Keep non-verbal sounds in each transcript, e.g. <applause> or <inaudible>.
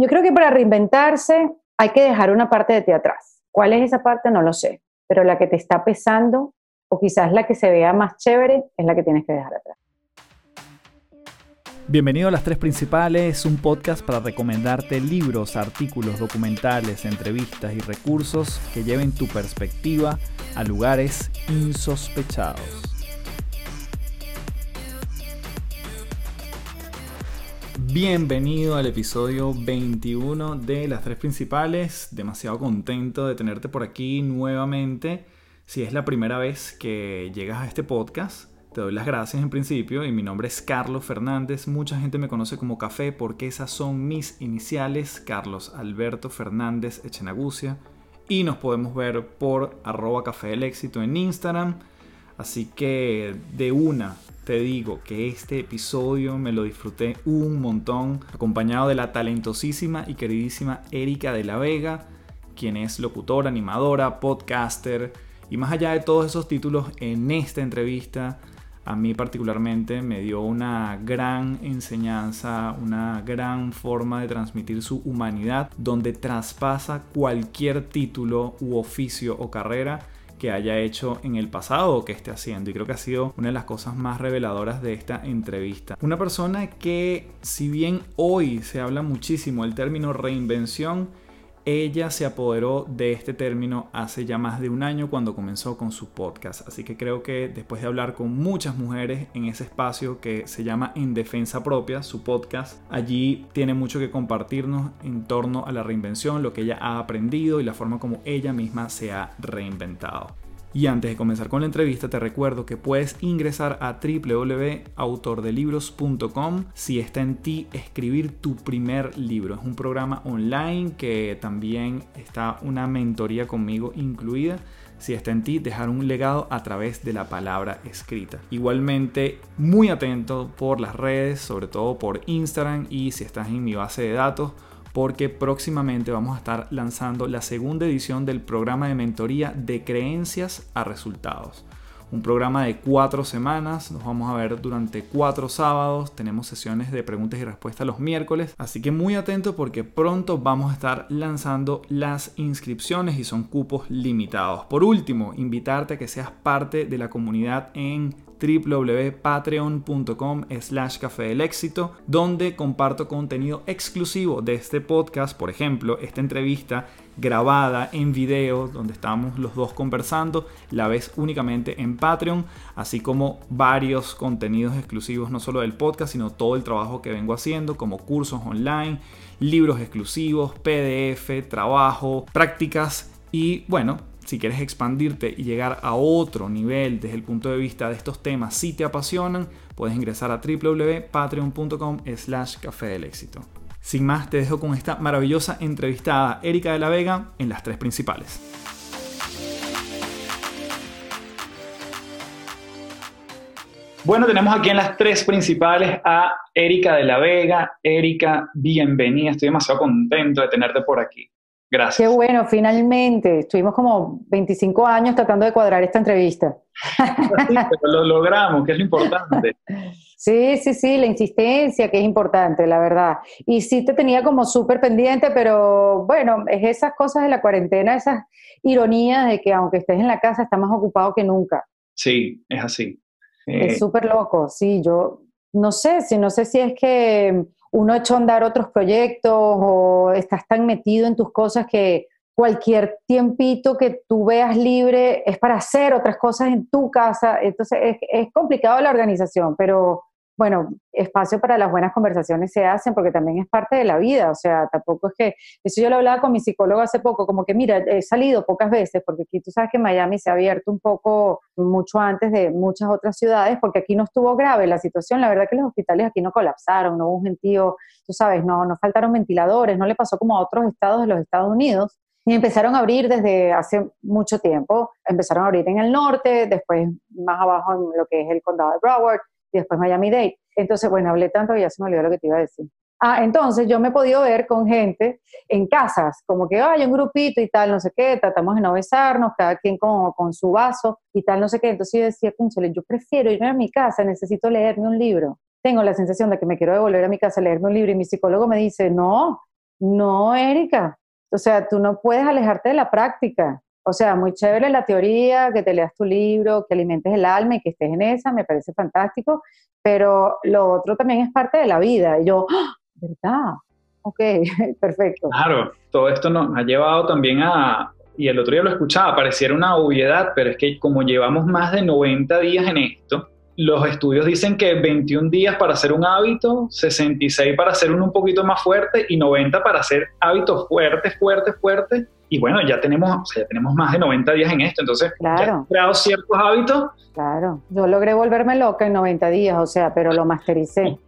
Yo creo que para reinventarse hay que dejar una parte de ti atrás. ¿Cuál es esa parte? No lo sé, pero la que te está pesando o quizás la que se vea más chévere es la que tienes que dejar atrás. Bienvenido a Las Tres Principales, un podcast para recomendarte libros, artículos, documentales, entrevistas y recursos que lleven tu perspectiva a lugares insospechados. Bienvenido al episodio 21 de Las Tres Principales. Demasiado contento de tenerte por aquí nuevamente. Si es la primera vez que llegas a este podcast, te doy las gracias en principio y mi nombre es Carlos Fernández. Mucha gente me conoce como Café porque esas son mis iniciales, Carlos Alberto Fernández Echenagucia. Y nos podemos ver por arroba café del éxito en Instagram. Así que de una te digo que este episodio me lo disfruté un montón, acompañado de la talentosísima y queridísima Erika de la Vega, quien es locutora, animadora, podcaster, y más allá de todos esos títulos, en esta entrevista a mí particularmente me dio una gran enseñanza, una gran forma de transmitir su humanidad, donde traspasa cualquier título u oficio o carrera que haya hecho en el pasado o que esté haciendo. Y creo que ha sido una de las cosas más reveladoras de esta entrevista. Una persona que, si bien hoy se habla muchísimo el término reinvención, ella se apoderó de este término hace ya más de un año cuando comenzó con su podcast. Así que creo que después de hablar con muchas mujeres en ese espacio que se llama En Defensa Propia, su podcast, allí tiene mucho que compartirnos en torno a la reinvención, lo que ella ha aprendido y la forma como ella misma se ha reinventado. Y antes de comenzar con la entrevista, te recuerdo que puedes ingresar a www.autordelibros.com si está en ti escribir tu primer libro. Es un programa online que también está una mentoría conmigo incluida si está en ti, dejar un legado a través de la palabra escrita. Igualmente, muy atento por las redes, sobre todo por Instagram y si estás en mi base de datos, porque próximamente vamos a estar lanzando la segunda edición del programa de mentoría de creencias a resultados. Un programa de cuatro semanas, nos vamos a ver durante cuatro sábados, tenemos sesiones de preguntas y respuestas los miércoles, así que muy atento porque pronto vamos a estar lanzando las inscripciones y son cupos limitados. Por último, invitarte a que seas parte de la comunidad en www.patreon.com slash café del éxito, donde comparto contenido exclusivo de este podcast, por ejemplo, esta entrevista grabada en video, donde estamos los dos conversando, la ves únicamente en Patreon, así como varios contenidos exclusivos, no solo del podcast, sino todo el trabajo que vengo haciendo, como cursos online, libros exclusivos, PDF, trabajo, prácticas y bueno, si quieres expandirte y llegar a otro nivel desde el punto de vista de estos temas, si te apasionan, puedes ingresar a www.patreon.com slash café del éxito. Sin más, te dejo con esta maravillosa entrevistada Erika de la Vega en las tres principales. Bueno, tenemos aquí en las tres principales a Erika de la Vega. Erika, bienvenida. Estoy demasiado contento de tenerte por aquí. Gracias. Qué bueno, finalmente. Estuvimos como 25 años tratando de cuadrar esta entrevista. lo logramos, que es lo importante. <laughs> Sí, sí, sí, la insistencia, que es importante, la verdad. Y sí te tenía como súper pendiente, pero bueno, es esas cosas de la cuarentena, esas ironías de que aunque estés en la casa, estás más ocupado que nunca. Sí, es así. Es eh, súper loco, sí, yo no sé, si no sé si es que uno echó a andar otros proyectos o estás tan metido en tus cosas que cualquier tiempito que tú veas libre es para hacer otras cosas en tu casa. Entonces es, es complicado la organización, pero bueno, espacio para las buenas conversaciones se hacen porque también es parte de la vida, o sea, tampoco es que, eso yo lo hablaba con mi psicólogo hace poco, como que mira, he salido pocas veces, porque aquí tú sabes que Miami se ha abierto un poco mucho antes de muchas otras ciudades, porque aquí no estuvo grave la situación, la verdad que los hospitales aquí no colapsaron, no hubo un gentío, tú sabes, no, no faltaron ventiladores, no le pasó como a otros estados de los Estados Unidos, y empezaron a abrir desde hace mucho tiempo. Empezaron a abrir en el norte, después más abajo en lo que es el condado de Broward, y después Miami-Dade. Entonces, bueno, hablé tanto que ya se me olvidó lo que te iba a decir. Ah, entonces yo me he podido ver con gente en casas, como que hay un grupito y tal, no sé qué, tratamos de no besarnos, cada quien con, con su vaso y tal, no sé qué. Entonces yo decía, cónchale, yo prefiero irme a mi casa, necesito leerme un libro. Tengo la sensación de que me quiero devolver a mi casa a leerme un libro y mi psicólogo me dice, no, no, Erika. O sea, tú no puedes alejarte de la práctica. O sea, muy chévere la teoría, que te leas tu libro, que alimentes el alma y que estés en esa, me parece fantástico, pero lo otro también es parte de la vida. Y yo, ¡Ah! ¿verdad? Ok, <laughs> perfecto. Claro, todo esto nos ha llevado también a, y el otro día lo escuchaba, pareciera una obviedad, pero es que como llevamos más de 90 días en esto, los estudios dicen que 21 días para hacer un hábito, 66 para hacer uno un poquito más fuerte y 90 para hacer hábitos fuertes, fuertes, fuertes. Y bueno, ya tenemos, o sea, ya tenemos más de 90 días en esto, entonces claro. ya creado ciertos hábitos. Claro, yo logré volverme loca en 90 días, o sea, pero lo mastericé.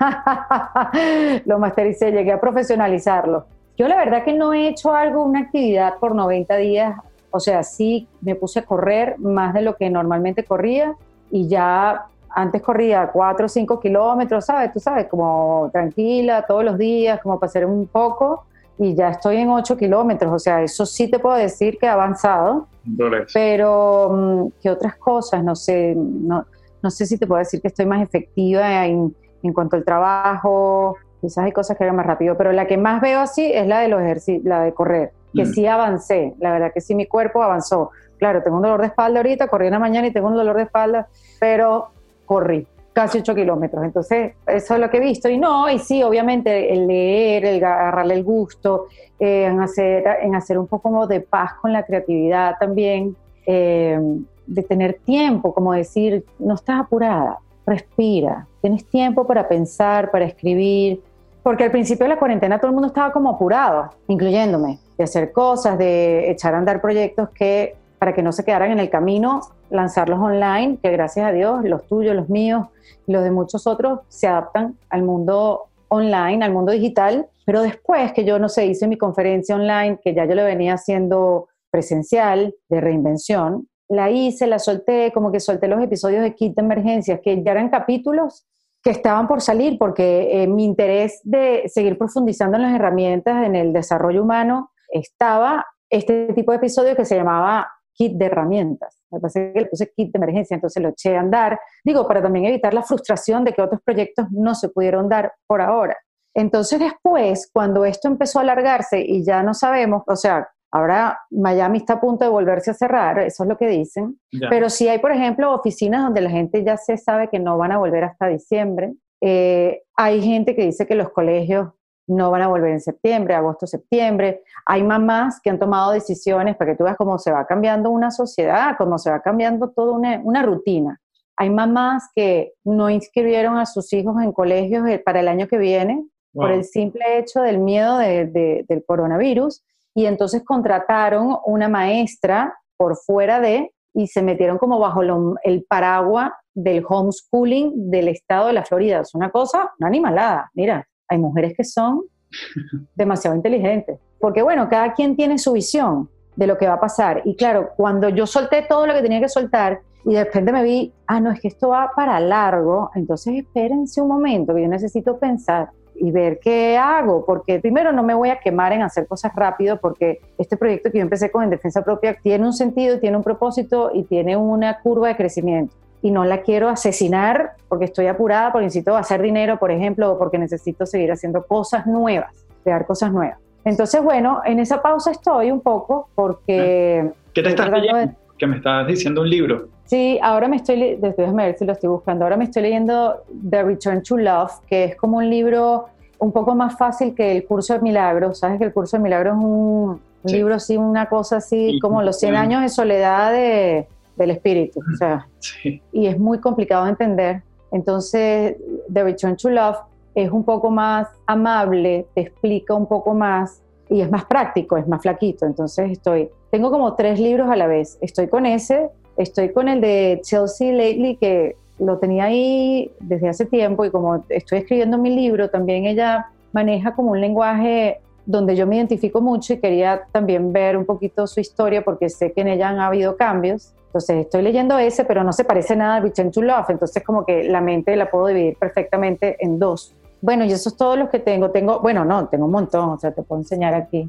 <laughs> lo mastericé, llegué a profesionalizarlo. Yo la verdad que no he hecho algo, una actividad por 90 días, o sea, sí me puse a correr más de lo que normalmente corría, y ya antes corría 4 o 5 kilómetros, ¿sabes? Tú sabes, como tranquila todos los días, como para hacer un poco, y ya estoy en 8 kilómetros, o sea, eso sí te puedo decir que he avanzado, pero mm, ¿qué otras cosas? No sé, no, no sé si te puedo decir que estoy más efectiva en, en cuanto al trabajo, quizás hay cosas que hagan más rápido, pero la que más veo así es la de los ejercicios, la de correr, que mm. sí avancé, la verdad que sí mi cuerpo avanzó. Claro, tengo un dolor de espalda ahorita, corrí una mañana y tengo un dolor de espalda, pero corrí casi 8 kilómetros. Entonces, eso es lo que he visto. Y no, y sí, obviamente, el leer, el agarrarle el gusto, eh, en, hacer, en hacer un poco de paz con la creatividad también, eh, de tener tiempo, como decir, no estás apurada, respira, tienes tiempo para pensar, para escribir. Porque al principio de la cuarentena todo el mundo estaba como apurado, incluyéndome, de hacer cosas, de echar a andar proyectos que para que no se quedaran en el camino, lanzarlos online, que gracias a Dios los tuyos, los míos los de muchos otros se adaptan al mundo online, al mundo digital. Pero después que yo, no sé, hice mi conferencia online, que ya yo lo venía haciendo presencial, de reinvención, la hice, la solté, como que solté los episodios de Kit de Emergencias, que ya eran capítulos que estaban por salir, porque eh, mi interés de seguir profundizando en las herramientas, en el desarrollo humano, estaba este tipo de episodio que se llamaba kit de herramientas. Me parece que le puse kit de emergencia, entonces lo eché a andar. Digo, para también evitar la frustración de que otros proyectos no se pudieron dar por ahora. Entonces después, cuando esto empezó a alargarse y ya no sabemos, o sea, ahora Miami está a punto de volverse a cerrar, eso es lo que dicen, pero si hay, por ejemplo, oficinas donde la gente ya se sabe que no van a volver hasta diciembre. Eh, hay gente que dice que los colegios no van a volver en septiembre, agosto, septiembre. Hay mamás que han tomado decisiones para que tú veas cómo se va cambiando una sociedad, cómo se va cambiando toda una, rutina. Hay mamás que no inscribieron a sus hijos en colegios eh, para el año que viene por el simple hecho del miedo del coronavirus y entonces contrataron una maestra por fuera de y se metieron como bajo el paraguas del homeschooling del estado de la Florida. Es una cosa, una animalada, mira hay mujeres que son demasiado inteligentes. Porque bueno, cada quien tiene su visión de lo que va a pasar. Y claro, cuando yo solté todo lo que tenía que soltar y de repente me vi, ah, no, es que esto va para largo, entonces espérense un momento que yo necesito pensar y ver qué hago, porque primero no me voy a quemar en hacer cosas rápido, porque este proyecto que yo empecé con en defensa propia tiene un sentido, tiene un propósito y tiene una curva de crecimiento y no la quiero asesinar porque estoy apurada, porque necesito hacer dinero, por ejemplo, o porque necesito seguir haciendo cosas nuevas, crear cosas nuevas. Entonces, bueno, en esa pausa estoy un poco porque... ¿Qué te estás leyendo? Que me estás diciendo un libro. Sí, ahora me estoy, déjame ver si lo estoy buscando, ahora me estoy leyendo The Return to Love, que es como un libro un poco más fácil que el curso de milagros. Sabes que el curso de milagros es un, libro así, una cosa así, como los 100 años de soledad de, del espíritu. O sea, Y es muy complicado de entender. Entonces, The Return to Love es un poco más amable, te explica un poco más y es más práctico, es más flaquito. Entonces, estoy, tengo como tres libros a la vez. Estoy con ese, estoy con el de Chelsea Lately, que lo tenía ahí desde hace tiempo y como estoy escribiendo mi libro, también ella maneja como un lenguaje donde yo me identifico mucho y quería también ver un poquito su historia porque sé que en ella han habido cambios. Entonces estoy leyendo ese, pero no se parece nada a Return to Love, entonces como que la mente la puedo dividir perfectamente en dos. Bueno, y eso es todo lo que tengo. Tengo, bueno, no, tengo un montón, o sea, te puedo enseñar aquí.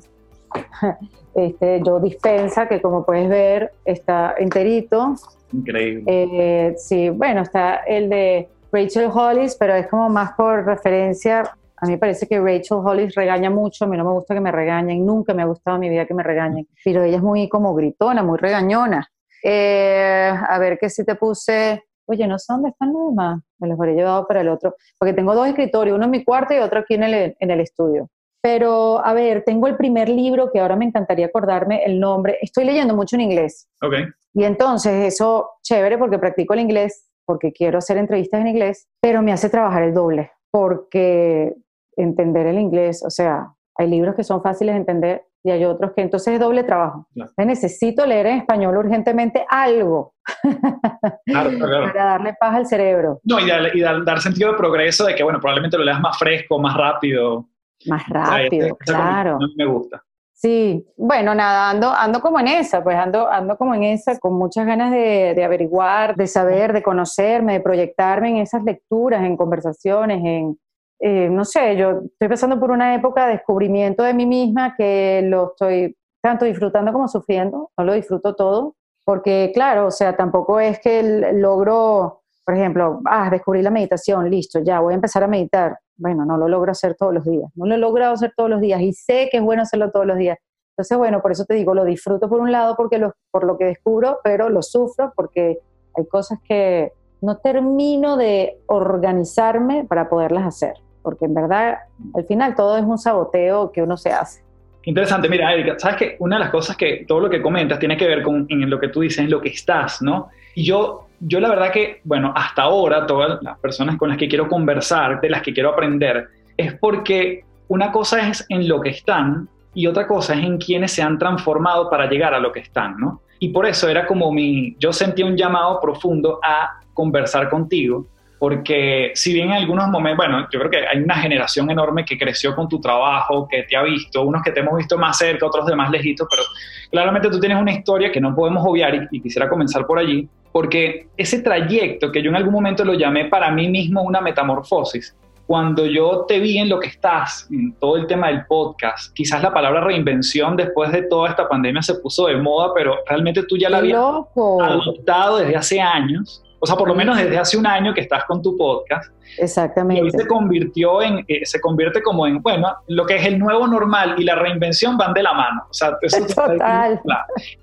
<laughs> Este, yo dispensa, que como puedes ver, está enterito. Increíble. Eh, sí, bueno, está el de Rachel Hollis, pero es como más por referencia A mí me parece que Rachel Hollis regaña mucho, a mí no me gusta que me regañen, nunca me ha gustado en mi vida que me regañen, pero ella es muy como gritona, muy regañona. Eh, a ver qué si te puse, oye, no sé dónde están los demás, me los habría llevado para el otro, porque tengo dos escritorios, uno en mi cuarto y otro aquí en el, en el estudio. Pero, a ver, tengo el primer libro que ahora me encantaría acordarme el nombre. Estoy leyendo mucho en inglés. Ok. Y entonces eso, chévere, porque practico el inglés, porque quiero hacer entrevistas en inglés, pero me hace trabajar el doble, porque entender el inglés, o sea, hay libros que son fáciles de entender y hay otros que entonces es doble trabajo. Necesito leer en español urgentemente algo <laughs> para darle paz al cerebro. No, y, dar, sentido de progreso de que, bueno, probablemente lo leas más fresco, más rápido. Más rápido, claro. me gusta. Sí, bueno, nada, ando, ando como en esa, pues ando, ando como en esa, con muchas ganas de, de averiguar, de saber, de conocerme, de proyectarme en esas lecturas, en conversaciones, en, eh, no sé, yo estoy pasando por una época de descubrimiento de mí misma que lo estoy tanto disfrutando como sufriendo, no lo disfruto todo, porque claro, o sea, tampoco es que logro, por ejemplo, ah, descubrí la meditación, listo, ya voy a empezar a meditar. Bueno, no lo logro hacer todos los días, no lo he logrado hacer todos los días y sé que es bueno hacerlo todos los días. Entonces, bueno, por eso te digo, lo disfruto por un lado porque lo, por lo que descubro, pero lo sufro porque hay cosas que no termino de organizarme para poderlas hacer porque en verdad al final todo es un saboteo que uno se hace. Interesante, mira Erika, sabes que una de las cosas que todo lo que comentas tiene que ver con lo que tú dices, lo que estás, ¿no? Y yo, yo la verdad que, bueno, hasta ahora todas las personas con las que quiero conversar, de las que quiero aprender, es porque una cosa es en lo que están y otra cosa es en quienes se han transformado para llegar a lo que están, ¿no? Y por eso era como mi, yo sentía un llamado profundo a conversar contigo porque si bien en algunos momentos, bueno, yo creo que hay una generación enorme que creció con tu trabajo, que te ha visto, unos que te hemos visto más cerca, otros de más lejitos, pero claramente tú tienes una historia que no podemos obviar y, y quisiera comenzar por allí, porque ese trayecto que yo en algún momento lo llamé para mí mismo una metamorfosis, cuando yo te vi en lo que estás, en todo el tema del podcast, quizás la palabra reinvención después de toda esta pandemia se puso de moda, pero realmente tú ya la habías adoptado desde hace años o sea, por lo menos desde hace un año que estás con tu podcast. Exactamente. Y hoy se convirtió en, eh, se convierte como en, bueno, lo que es el nuevo normal y la reinvención van de la mano. O sea, eso Total.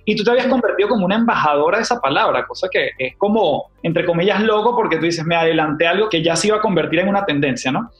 Y tú te habías convertido como una embajadora de esa palabra, cosa que es como, entre comillas, loco porque tú dices, me adelanté algo que ya se iba a convertir en una tendencia, ¿no?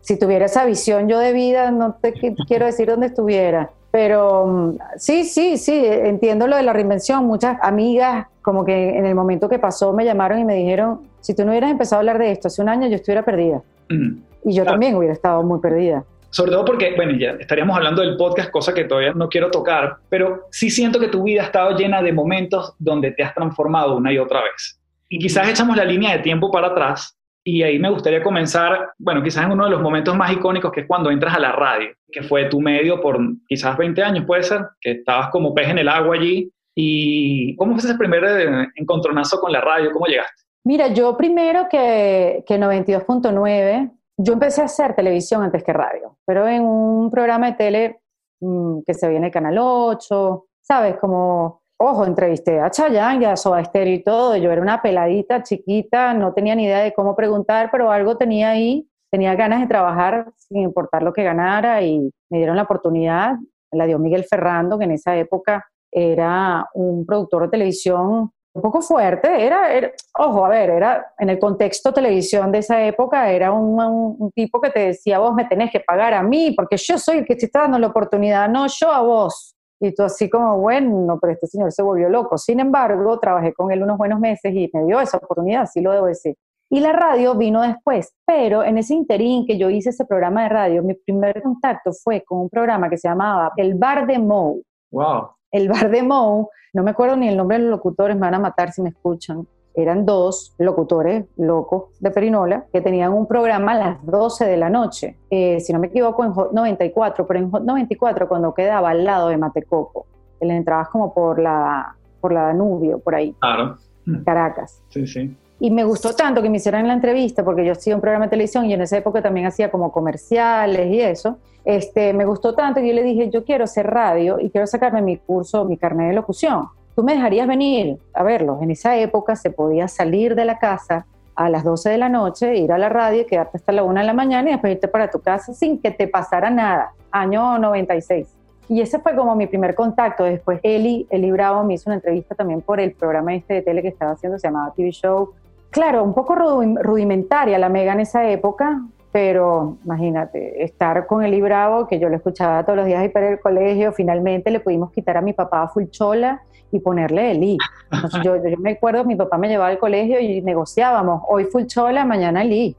Si tuviera esa visión yo de vida, no te quiero decir dónde estuviera. Pero mm, sí, sí, sí, entiendo lo de la reinvención. Muchas amigas, como que en el momento que pasó, me llamaron y me dijeron, si tú no hubieras empezado a hablar de esto hace un año, yo estuviera perdida. Mm. Y yo también hubiera estado muy perdida. Sobre todo porque, bueno, ya estaríamos hablando del podcast, cosa que todavía no quiero tocar, pero sí siento que tu vida ha estado llena de momentos donde te has transformado una y otra vez. Y quizás echamos la línea de tiempo para atrás y ahí me gustaría comenzar, bueno, quizás en uno de los momentos más icónicos, que es cuando entras a la radio, que fue tu medio por quizás 20 años, puede ser, que estabas como pez en el agua allí. ¿Y cómo fue ese primer eh, encontronazo con la radio? ¿Cómo llegaste? Mira, yo primero que, que 92.9, yo empecé a hacer televisión antes que radio, pero en un programa de tele mm, que se viene Canal 8, ¿sabes? Como Ojo, entrevisté a Chayanne y a Soda Stereo y todo. Yo era una peladita chiquita, no tenía ni idea de cómo preguntar, pero algo tenía ahí. Tenía ganas de trabajar sin importar lo que ganara y me dieron la oportunidad. La dio Miguel Ferrando, que en esa época era un productor de televisión un poco fuerte. Era, ojo, a ver, era en el contexto televisión de esa época, era un, un, tipo que te decía, vos me tenés que pagar a mí, porque yo soy el que te está dando la oportunidad, no yo a vos. Y tú así como, bueno, pero este señor se volvió loco. Sin embargo, trabajé con él unos buenos meses y me dio esa oportunidad, sí lo debo decir. Y la radio vino después, pero en ese interín que yo hice ese programa de radio, mi primer contacto fue con un programa que se llamaba El Bar de Moe. Wow. El Bar de Moe, no me acuerdo ni el nombre de los locutores, me van a matar si me escuchan eran dos locutores locos de Perinola que tenían un programa a las 12 de la noche, eh, si no me equivoco, en Hot 94, pero en Hot 94 cuando quedaba al lado de Matecoco, le entrabas como por la, por la Danubio, por ahí, claro. Caracas. Sí, sí. Y me gustó tanto que me hicieran la entrevista, porque yo hacía un programa de televisión y en esa época también hacía como comerciales y eso. Este, me gustó tanto que yo le dije, yo quiero hacer radio y quiero sacarme mi curso, mi carnet de locución tú me dejarías venir a verlos. En esa época se podía salir de la casa a las 12 de la noche, ir a la radio, quedarte hasta la 1 de la mañana y después irte para tu casa sin que te pasara nada. Año 96. Y ese fue como mi primer contacto. Después Eli, Eli Bravo me hizo una entrevista también por el programa este de tele que estaba haciendo, se llamaba TV Show. Claro, un poco rudimentaria la Mega en esa época, pero imagínate, estar con Eli Bravo, que yo lo escuchaba todos los días y para el colegio, finalmente le pudimos quitar a mi papá Fulchola y ponerle Eli. Entonces yo, yo, me acuerdo, mi papá me llevaba al colegio y negociábamos, hoy Fulchola, mañana Eli.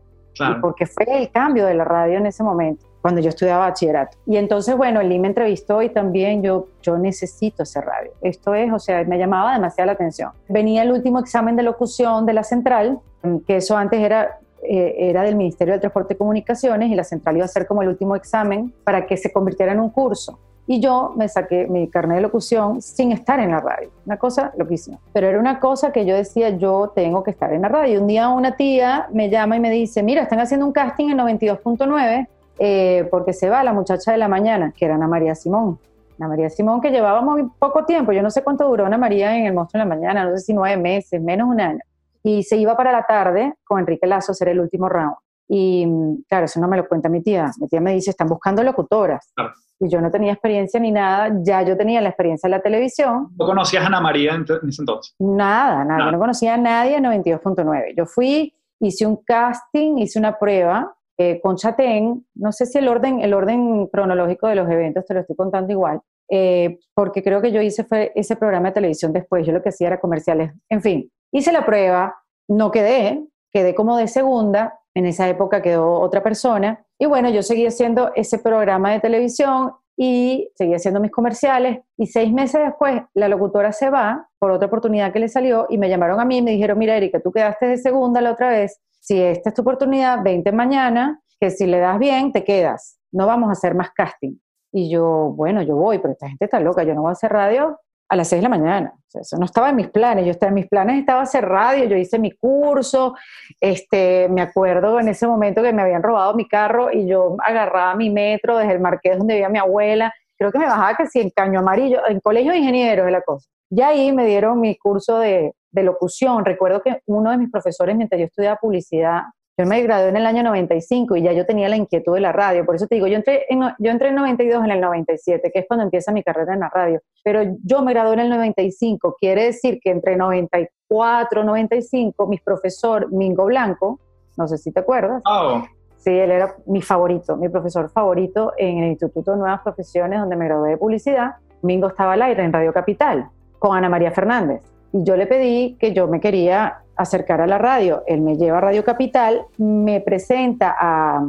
Porque fue el cambio de la radio en ese momento cuando yo estudiaba bachillerato. Y entonces, bueno, Lee me entrevistó y también yo, yo necesito hacer radio. Esto es, o sea, me llamaba demasiado la atención. Venía el último examen de locución de la central, que eso antes era, eh, era del Ministerio de Transporte y Comunicaciones y la central iba a ser como el último examen para que se convirtiera en un curso. Y yo me saqué mi carnet de locución sin estar en la radio. Una cosa loquísima. Pero era una cosa que yo decía, yo tengo que estar en la radio. Un día una tía me llama y me dice, mira, están haciendo un casting en 92.9 eh, porque se va la muchacha de la mañana, que era Ana María Simón. Ana María Simón que llevaba muy poco tiempo, yo no sé cuánto duró Ana María en El Monstruo de la Mañana, no sé si nueve meses, menos un año. Y se iba para la tarde con Enrique Lazo a hacer el último round. Y claro, eso no me lo cuenta mi tía. Mi tía me dice, están buscando locutoras. Y yo no tenía experiencia ni nada, ya yo tenía la experiencia en la televisión. ¿No conocías a Ana María en ese entonces? Nada, nada, nada. no conocía a nadie en 92.9. Yo fui, hice un casting, hice una prueba eh, con Chatén, no sé si el orden, el orden cronológico de los eventos te lo estoy contando igual, eh, porque creo que yo hice fue ese programa de televisión después, yo lo que hacía era comerciales, en fin, hice la prueba, no quedé, quedé como de segunda, en esa época quedó otra persona, y bueno, yo seguí haciendo ese programa de televisión y seguí haciendo mis comerciales, y seis meses después la locutora se va por otra oportunidad que le salió, y me llamaron a mí y me dijeron, mira Erika, tú quedaste de segunda la otra vez, si esta es tu oportunidad, 20 mañana, que si le das bien, te quedas. No vamos a hacer más casting. Y yo, bueno, yo voy, pero esta gente está loca, yo no voy a hacer radio a las 6 de la mañana. eso no estaba en mis planes. Yo estaba en mis planes, estaba hacer radio, yo hice mi curso. Este, me acuerdo en ese momento que me habían robado mi carro y yo agarraba mi metro desde el marqués donde vivía mi abuela. Creo que me bajaba casi en caño amarillo, en colegio de ingenieros de la cosa. Y ahí me dieron mi curso de, de locución. Recuerdo que uno de mis profesores, mientras yo estudiaba publicidad, yo me gradué en el año 95 y ya yo tenía la inquietud de la radio. Por eso te digo, yo entré en, yo entré en 92 en el 97, que es cuando empieza mi carrera en la radio. Pero yo me gradué en el 95. Quiere decir que entre 94 95, mi profesor Mingo Blanco, no sé si te acuerdas. Oh. Sí, él era mi favorito, mi profesor favorito en el Instituto de Nuevas Profesiones, donde me gradué de publicidad. Mingo estaba al aire en Radio Capital con Ana María Fernández. Y yo le pedí que yo me quería acercar a la radio. Él me lleva a Radio Capital, me presenta a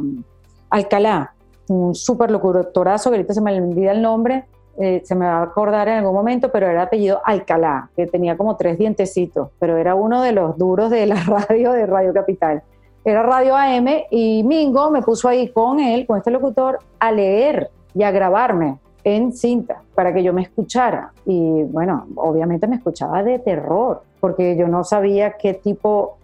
Alcalá, un súper locutorazo, que ahorita se me olvida el nombre, eh, se me va a acordar en algún momento, pero era apellido Alcalá, que tenía como tres dientecitos, pero era uno de los duros de la <laughs> radio de Radio Capital. Era Radio AM y Mingo me puso ahí con él, con este locutor, a leer y a grabarme en cinta para que yo me escuchara. Y bueno, obviamente me escuchaba de terror, porque yo no sabía qué tipo,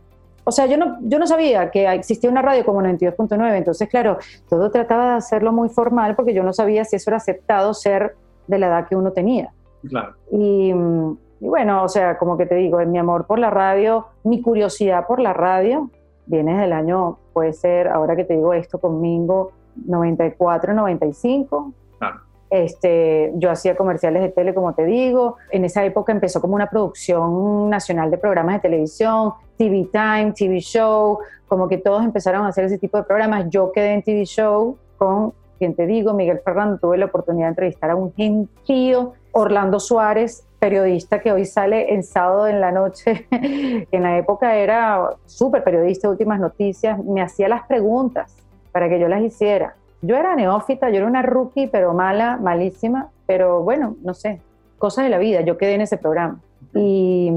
o sea, yo no, yo no sabía que existía una radio como 92.9, entonces claro, todo trataba de hacerlo muy formal porque yo no sabía si eso era aceptado ser de la edad que uno tenía. Claro. Y, y bueno, o sea, como que te digo, mi amor por la radio, mi curiosidad por la radio, viene del año, puede ser, ahora que te digo esto, conmigo, 94, 95. Claro. Este, yo hacía comerciales de tele, como te digo. En esa época empezó como una producción nacional de programas de televisión, TV Time, TV Show, como que todos empezaron a hacer ese tipo de programas. Yo quedé en TV Show con, quien te digo, Miguel Ferrando. Tuve la oportunidad de entrevistar a un gentío, Orlando Suárez, periodista que hoy sale en sábado en la noche. <laughs> en la época era súper periodista últimas noticias. Me hacía las preguntas para que yo las hiciera yo era neófita, yo era una rookie, pero mala, malísima, pero bueno, no sé, cosas de la vida, yo quedé en ese programa. Y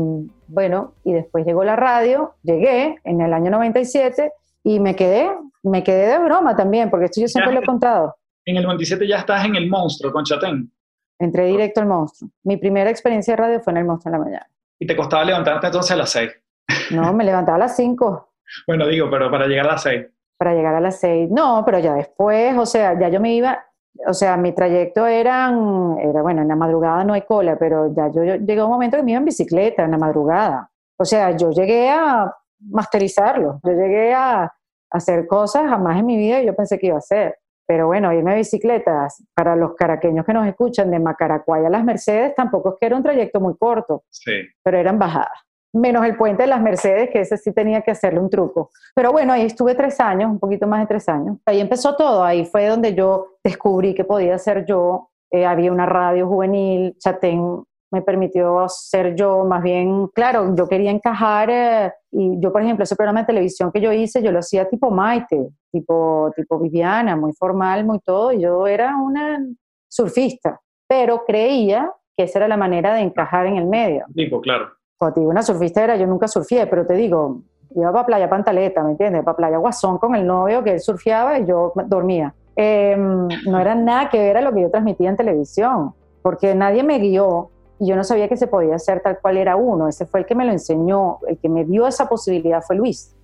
bueno, y después llegó la radio, llegué en el año 97 y me quedé, me quedé de broma también, porque esto yo siempre lo he contado. En el 97 ya estás en El Monstruo con Chatén. Entré directo al Monstruo. Mi primera experiencia de radio fue en El Monstruo en la mañana. ¿Y te costaba levantarte entonces a las 6? No, me levantaba a las 5. <laughs> bueno, digo, pero para llegar a las 6 para llegar a las seis. No, pero ya después, o sea, ya yo me iba, o sea, mi trayecto eran, era, bueno, en la madrugada no hay cola, pero ya yo, yo llegué a un momento que me iba en bicicleta en la madrugada. O sea, yo llegué a masterizarlo. Yo llegué a, hacer cosas jamás en mi vida y yo pensé que iba a hacer. Pero bueno, irme a bicicletas, para los caraqueños que nos escuchan, de Macaracuay a las Mercedes, tampoco es que era un trayecto muy corto, sí. pero eran bajadas. Menos el puente de las Mercedes, que ese sí tenía que hacerle un truco. Pero bueno, ahí estuve tres años, un poquito más de tres años. Ahí empezó todo, ahí fue donde yo descubrí que podía ser yo. Eh, había una radio juvenil, Chatén me permitió ser yo, más bien, claro, yo quería encajar eh, y yo, por ejemplo, ese programa de televisión que yo hice, yo lo hacía tipo Maite, tipo, tipo Viviana, muy formal, muy todo, y yo era una surfista, pero creía que esa era la manera de encajar en el medio. Tipo, claro. Cuando te digo una surfista era, yo nunca surfié, pero te digo, iba para Playa Pantaleta, ¿me entiendes? Para Playa Guasón con el novio que él surfeaba y yo dormía. Em, no era nada que ver a lo que yo transmitía en televisión, porque nadie me guió y yo no sabía que se podía hacer tal cual era uno. Ese fue el que me lo enseñó, el que me dio esa posibilidad fue Luis.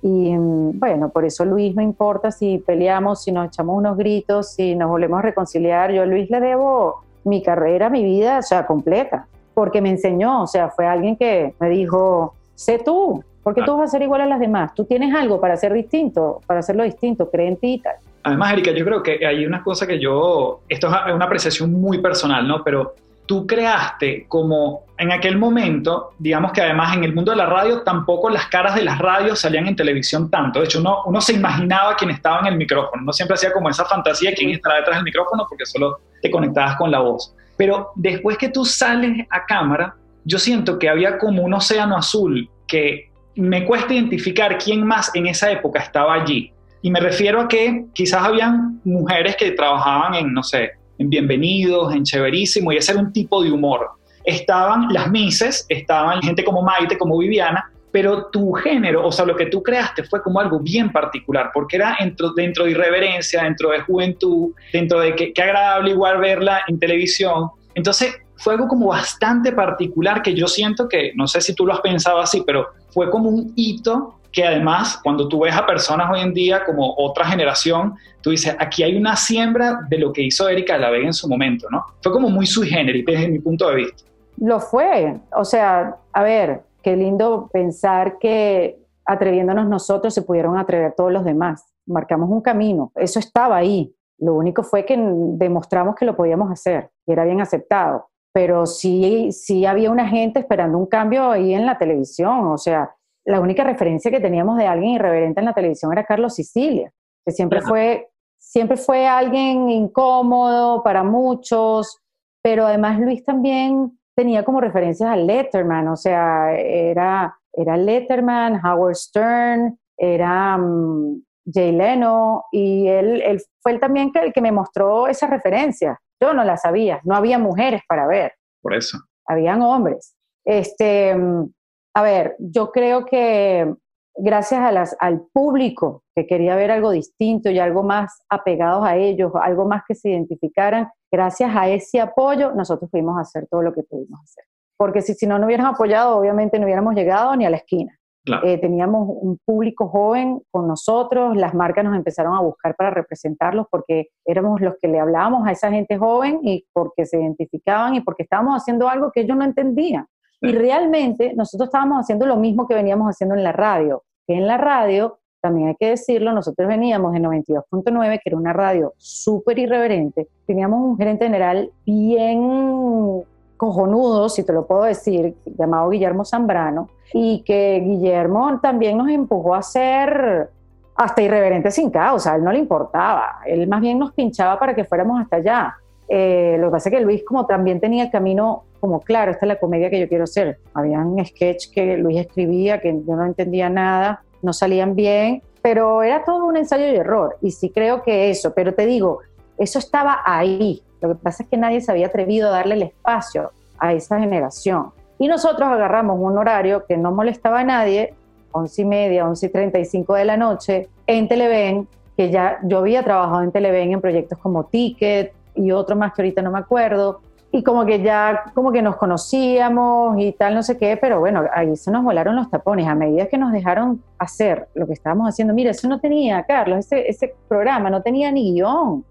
Y mm, bueno, por eso Luis no importa si peleamos, si nos echamos unos gritos, si nos volvemos a reconciliar. Yo a Luis le debo mi carrera, mi vida, o sea, completa, porque me enseñó, o sea, fue alguien que me dijo, sé tú, porque tú vas a ser igual a las demás. Tú tienes algo para ser distinto, para hacerlo distinto, cree en ti y tal. Además, Erika, yo creo que hay una cosa que yo, esto es una apreciación muy personal, ¿no? Pero tú creaste como en aquel momento, digamos que además en el mundo de la radio tampoco las caras de las radios salían en televisión tanto. De hecho, uno, uno se imaginaba quién estaba en el micrófono. No siempre hacía como esa fantasía de quién estará detrás del micrófono porque solo te conectabas con la voz. Pero después que tú sales a cámara, yo siento que había como un océano azul que me cuesta identificar quién más en esa época estaba allí. Y me refiero a que quizás habían mujeres que trabajaban en, no sé, en Bienvenidos, en Chéverísimo, y ese era un tipo de humor. Estaban las Mises, estaban gente como Maite, como Viviana, pero tu género, o sea, lo que tú creaste fue como algo bien particular, porque era dentro, dentro de irreverencia, dentro de juventud, dentro de que, agradable igual verla en televisión. Entonces, fue algo como bastante particular que yo siento que, no sé si tú lo has pensado así, pero fue como un hito que además cuando tú ves a personas hoy en día como otra generación, tú dices, aquí hay una siembra de lo que hizo Erika de la Vega en su momento, ¿no? Fue como muy sui generis desde mi punto de vista. Lo fue, o sea, a ver, qué lindo pensar que atreviéndonos nosotros se pudieron atrever todos los demás. Marcamos un camino, eso estaba ahí. Lo único fue que demostramos que lo podíamos hacer y era bien aceptado. Pero sí, sí había una gente esperando un cambio ahí en la televisión, o sea, la única referencia que teníamos de alguien irreverente en la televisión era Carlos Sicilia, que siempre, fue, siempre fue alguien incómodo para muchos, pero además Luis también tenía como referencias a Letterman, o sea, era, era Letterman, Howard Stern, era um, Jay Leno, y él, él fue él también el que me mostró esas referencias. Yo no las sabía, no había mujeres para ver. Por eso. Habían hombres. Este, mm, a ver, yo creo que gracias a las, al público que quería ver algo distinto y algo más apegados a ellos, algo más que se identificaran, gracias a ese apoyo nosotros pudimos hacer todo lo que pudimos hacer. Porque si, si no nos hubieran apoyado, obviamente no hubiéramos llegado ni a la esquina. Eh, teníamos un público joven con nosotros, las marcas nos empezaron a buscar para representarlos porque éramos los que le hablábamos a esa gente joven y porque se identificaban y porque estábamos haciendo algo que ellos no entendían. Y realmente nosotros estábamos haciendo lo mismo que veníamos haciendo en la radio, que en la radio, también hay que decirlo, nosotros veníamos de 92.9, que era una radio súper irreverente, teníamos un gerente general bien cojonudo, si te lo puedo decir, llamado Guillermo Zambrano, y que Guillermo también nos empujó a ser hasta irreverente sin causa, a él no le importaba, él más bien nos pinchaba para que fuéramos hasta allá. Eh, lo que pasa es que Luis como también tenía el camino como claro, esta es la comedia que yo quiero hacer. Habían sketch que Luis escribía que yo no entendía nada, no salían bien, pero era todo un ensayo y error. Y sí creo que eso, pero te digo, eso estaba ahí. Lo que pasa es que nadie se había atrevido a darle el espacio a esa generación. Y nosotros agarramos un horario que no molestaba a nadie, once y media, once y treinta y cinco de la noche, en Televen, que ya yo había trabajado en Televen en proyectos como Ticket y otro más que ahorita no me acuerdo, y como que ya como que nos conocíamos y tal, no sé qué, pero bueno, ahí se nos volaron los tapones a medida que nos dejaron hacer lo que estábamos haciendo. Mira, eso no tenía, Carlos, ese, ese programa no tenía ni guion.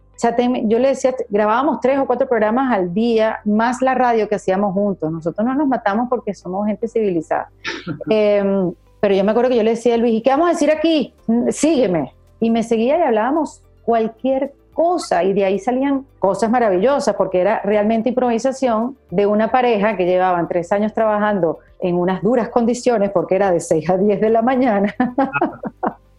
yo le decía, grabábamos tres o cuatro programas al día, más la radio que hacíamos juntos. Nosotros no nos matamos porque somos gente civilizada. Em, Pero yo me acuerdo que yo le decía a Luis, ¿y qué vamos a decir aquí? Sígueme. Y me seguía y hablábamos cualquier cosa y de ahí salían cosas maravillosas porque era realmente improvisación de una pareja que llevaban tres años trabajando en unas duras condiciones porque era de 6 a 10 de la mañana.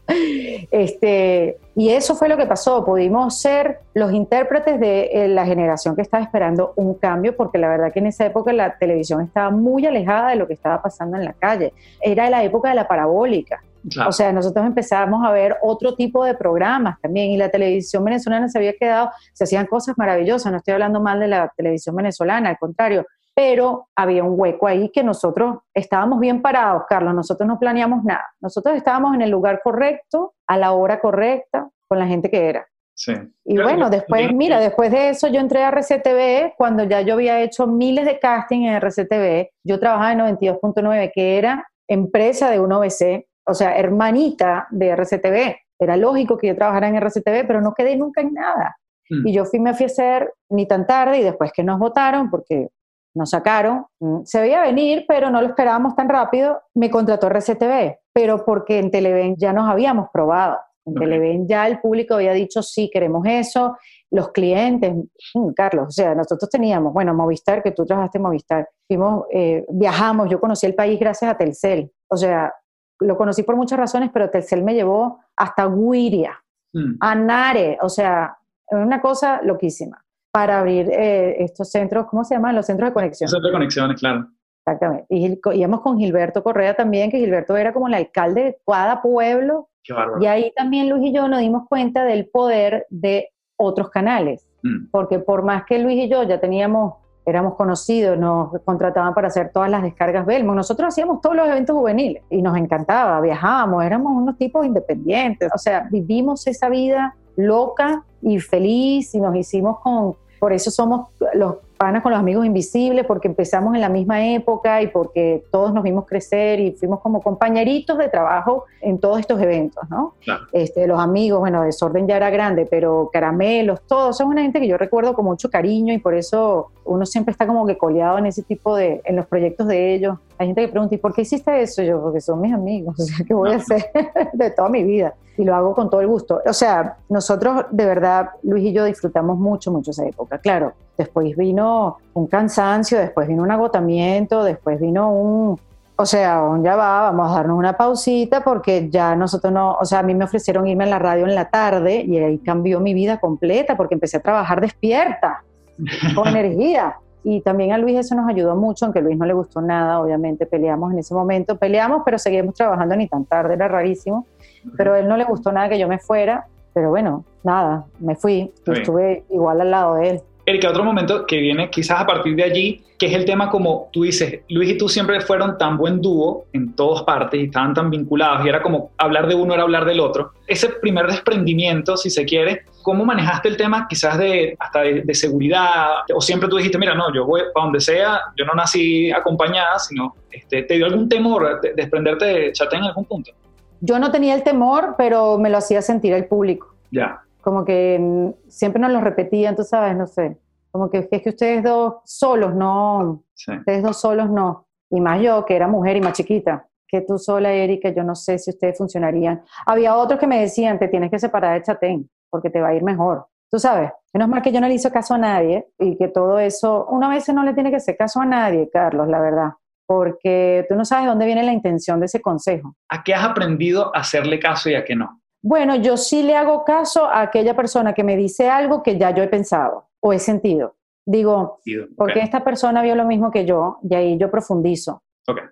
<laughs> este, y eso fue lo que pasó, pudimos ser los intérpretes de eh, la generación que estaba esperando un cambio porque la verdad que en esa época la televisión estaba muy alejada de lo que estaba pasando en la calle. Era la época de la parabólica. O sea, nosotros empezamos a ver otro tipo de programas también y la televisión venezolana se había quedado, se hacían cosas maravillosas, no estoy hablando mal de la televisión venezolana, al contrario, pero había un hueco ahí que nosotros estábamos bien parados, Carlos, nosotros no planeamos nada, nosotros estábamos en el lugar correcto, a la hora correcta, con la gente que era. Sí. Y bueno, después, mira, después de eso yo entré a RCTV, cuando ya yo había hecho miles de casting en RCTV, yo trabajaba en 92.9, que era empresa de un OBC, o sea, hermanita de RCTV. Era lógico que yo trabajara en RCTV, pero no quedé nunca en nada. Mm. Y yo fui, me fui a hacer ni tan tarde y después que nos votaron, porque nos sacaron, mm, se veía venir, pero no lo esperábamos tan rápido, me contrató RCTV, pero porque en Televen ya nos habíamos probado. En Televen ya el público había dicho, sí, queremos eso, los clientes, mm, Carlos, o sea, nosotros teníamos, bueno, Movistar, que tú trabajaste en Movistar, fuimos, eh, viajamos, yo conocí el país gracias a Telcel, o sea, lo conocí por muchas razones, pero Telcel me llevó hasta Guiria, mm. a Nare, o sea, una cosa loquísima para abrir eh, estos centros, ¿cómo se llaman? Los centros de conexión. Centros de conexiones, claro. Exactamente. Y íbamos con Gilberto Correa también, que Gilberto era como el alcalde de cada pueblo. Qué y ahí también Luis y yo nos dimos cuenta del poder de otros canales. Mm. Porque por más que Luis y yo ya teníamos éramos conocidos, nos contrataban para hacer todas las descargas Belmo. Nosotros hacíamos todos los eventos juveniles y nos encantaba, viajábamos, éramos unos tipos independientes, o sea, vivimos esa vida loca y feliz y nos hicimos con, por eso somos los panas con los amigos invisibles, porque empezamos en la misma época y porque todos nos vimos crecer y fuimos como compañeritos de trabajo en todos estos eventos, ¿no? Este, los amigos, bueno, Desorden ya era grande, pero Caramelos, todos, son una gente que yo recuerdo con mucho cariño y por eso uno siempre está como que coleado en ese tipo de, en los proyectos de ellos. Hay gente que pregunta, ¿y por qué hiciste eso? Yo, porque son mis amigos, <laughs> o sea, ¿qué voy a hacer de toda mi vida? Y lo hago con todo el gusto. O sea, nosotros de verdad, Luis y yo disfrutamos mucho, mucho esa época. Claro, después vino un cansancio, después vino un agotamiento, después vino un, o sea, ya va, vamos a darnos una pausita porque ya nosotros no, o sea, a mí me ofrecieron irme a la radio en la tarde y ahí cambió mi vida completa porque empecé a trabajar despierta, con <laughs> energía. Y también a Luis eso nos ayudó mucho, aunque a Luis no le gustó nada, obviamente peleamos en ese momento, peleamos, pero seguimos trabajando ni tan tarde, era rarísimo, pero a él no le gustó nada que yo me fuera, pero bueno, nada, me fui, estuve igual al lado de él. Erika, otro momento que viene quizás a partir de allí, que es el tema como tú dices, Luis y tú siempre fueron tan buen dúo en todas partes y estaban tan vinculados y era como hablar de uno era hablar del otro. Ese primer desprendimiento, si se quiere, ¿cómo manejaste el tema quizás de hasta de, seguridad? O siempre tú dijiste, mira, no, yo voy para donde sea, yo no nací acompañada, sino este, ¿te dio algún temor de desprenderte de Chate en algún punto? Yo no tenía el temor, pero me lo hacía sentir el público. Ya como que siempre nos lo repetían, tú sabes, no sé, como que es que ustedes dos solos no, ustedes dos solos no, y más yo que era mujer y más chiquita, que tú sola, Erika, yo no sé si ustedes funcionarían. Había otros que me decían, te tienes que separar de Chatén, porque te va a ir mejor. Tú sabes, menos mal que yo no le hice caso a nadie y que todo eso, una vez no le tiene que hacer caso a nadie, Carlos, la verdad, porque tú no sabes dónde viene la intención de ese consejo. ¿A qué has aprendido a hacerle caso y a qué no? Bueno, yo sí le hago caso a aquella persona que me dice algo que ya yo he pensado o he sentido. Digo, porque esta persona vio lo mismo que yo y ahí yo profundizo.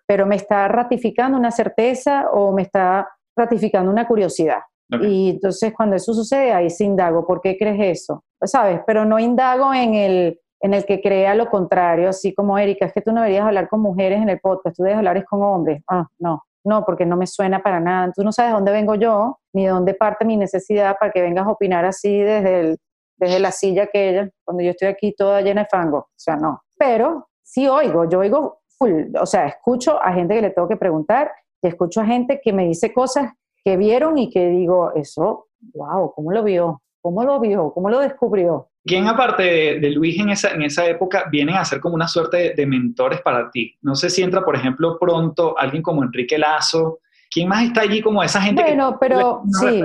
Pero me está ratificando una certeza o me está ratificando una curiosidad. Y entonces cuando eso sucede, ahí sí indago, ¿por qué crees eso? ¿Sabes? Pero no indago en el, en el que crea lo contrario, así como Erika, es que tú no deberías hablar con mujeres en el podcast, tú debes hablar con hombres. Ah, no, no, porque no me suena para nada. Tú no sabes dónde vengo yo, ni de dónde parte mi necesidad para que vengas a opinar así desde, desde la silla aquella, cuando yo estoy aquí toda llena de fango. O sea, no. Pero sí oigo, yo oigo full, o sea, escucho a gente que le tengo que preguntar y escucho a gente que me dice cosas que vieron y que digo, eso, wow, ¿cómo lo vio? ¿Cómo lo vio? ¿Cómo lo descubrió? ¿Quién aparte de, Luis en esa, en esa época vienen a ser como una suerte de, mentores para ti? No sé si entra, por ejemplo, pronto alguien como Enrique Lazo, ¿Quién más está allí como esa gente? Bueno, pero sí.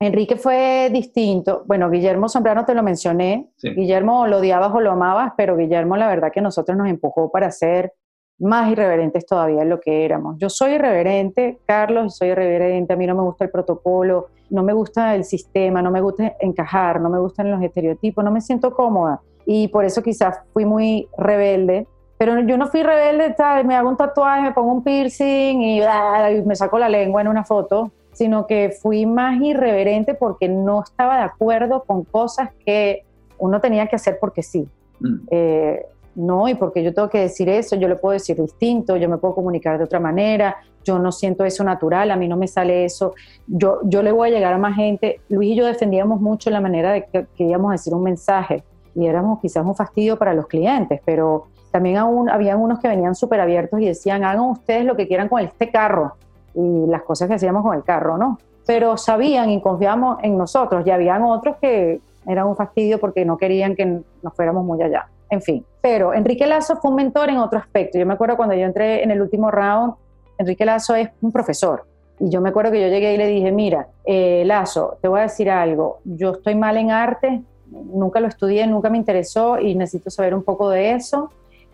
Enrique fue distinto. Bueno, Guillermo Zambrano te lo mencioné. Guillermo lo odiabas o lo amabas, pero Guillermo la verdad que nosotros nos empujó para ser más irreverentes todavía de lo que éramos. Yo soy irreverente, Carlos, soy irreverente, a mí no me gusta el protocolo, no me gusta el sistema, no me gusta encajar, no me gustan los estereotipos, no me siento cómoda. Y por eso quizás fui muy rebelde. Pero yo no fui rebelde, tal, me hago un tatuaje, me pongo un piercing y, y me saco la lengua en una foto sino que fui más irreverente porque no estaba de acuerdo con cosas que uno tenía que hacer porque sí. Mm. Eh, no, y porque yo tengo que decir eso, yo lo puedo decir distinto, yo me puedo comunicar de otra manera, yo no siento eso natural, a mí no me sale eso, yo, yo le voy a llegar a más gente. Luis y yo defendíamos mucho la manera de que queríamos decir un mensaje y éramos quizás un fastidio para los clientes, pero también aún habían unos que venían súper abiertos y decían, hagan ustedes lo que quieran con este carro, y las cosas que hacíamos con el carro, ¿no? Pero sabían y confiamos en nosotros. Y habían otros que eran un fastidio porque no querían que nos fuéramos muy allá. En fin, pero Enrique Lazo fue un mentor en otro aspecto. Yo me acuerdo cuando yo entré en el último round, Enrique Lazo es un profesor. Y yo me acuerdo que yo llegué y le dije, mira, eh, Lazo, te voy a decir algo, yo estoy mal en arte, nunca lo estudié, nunca me interesó y necesito saber un poco de eso.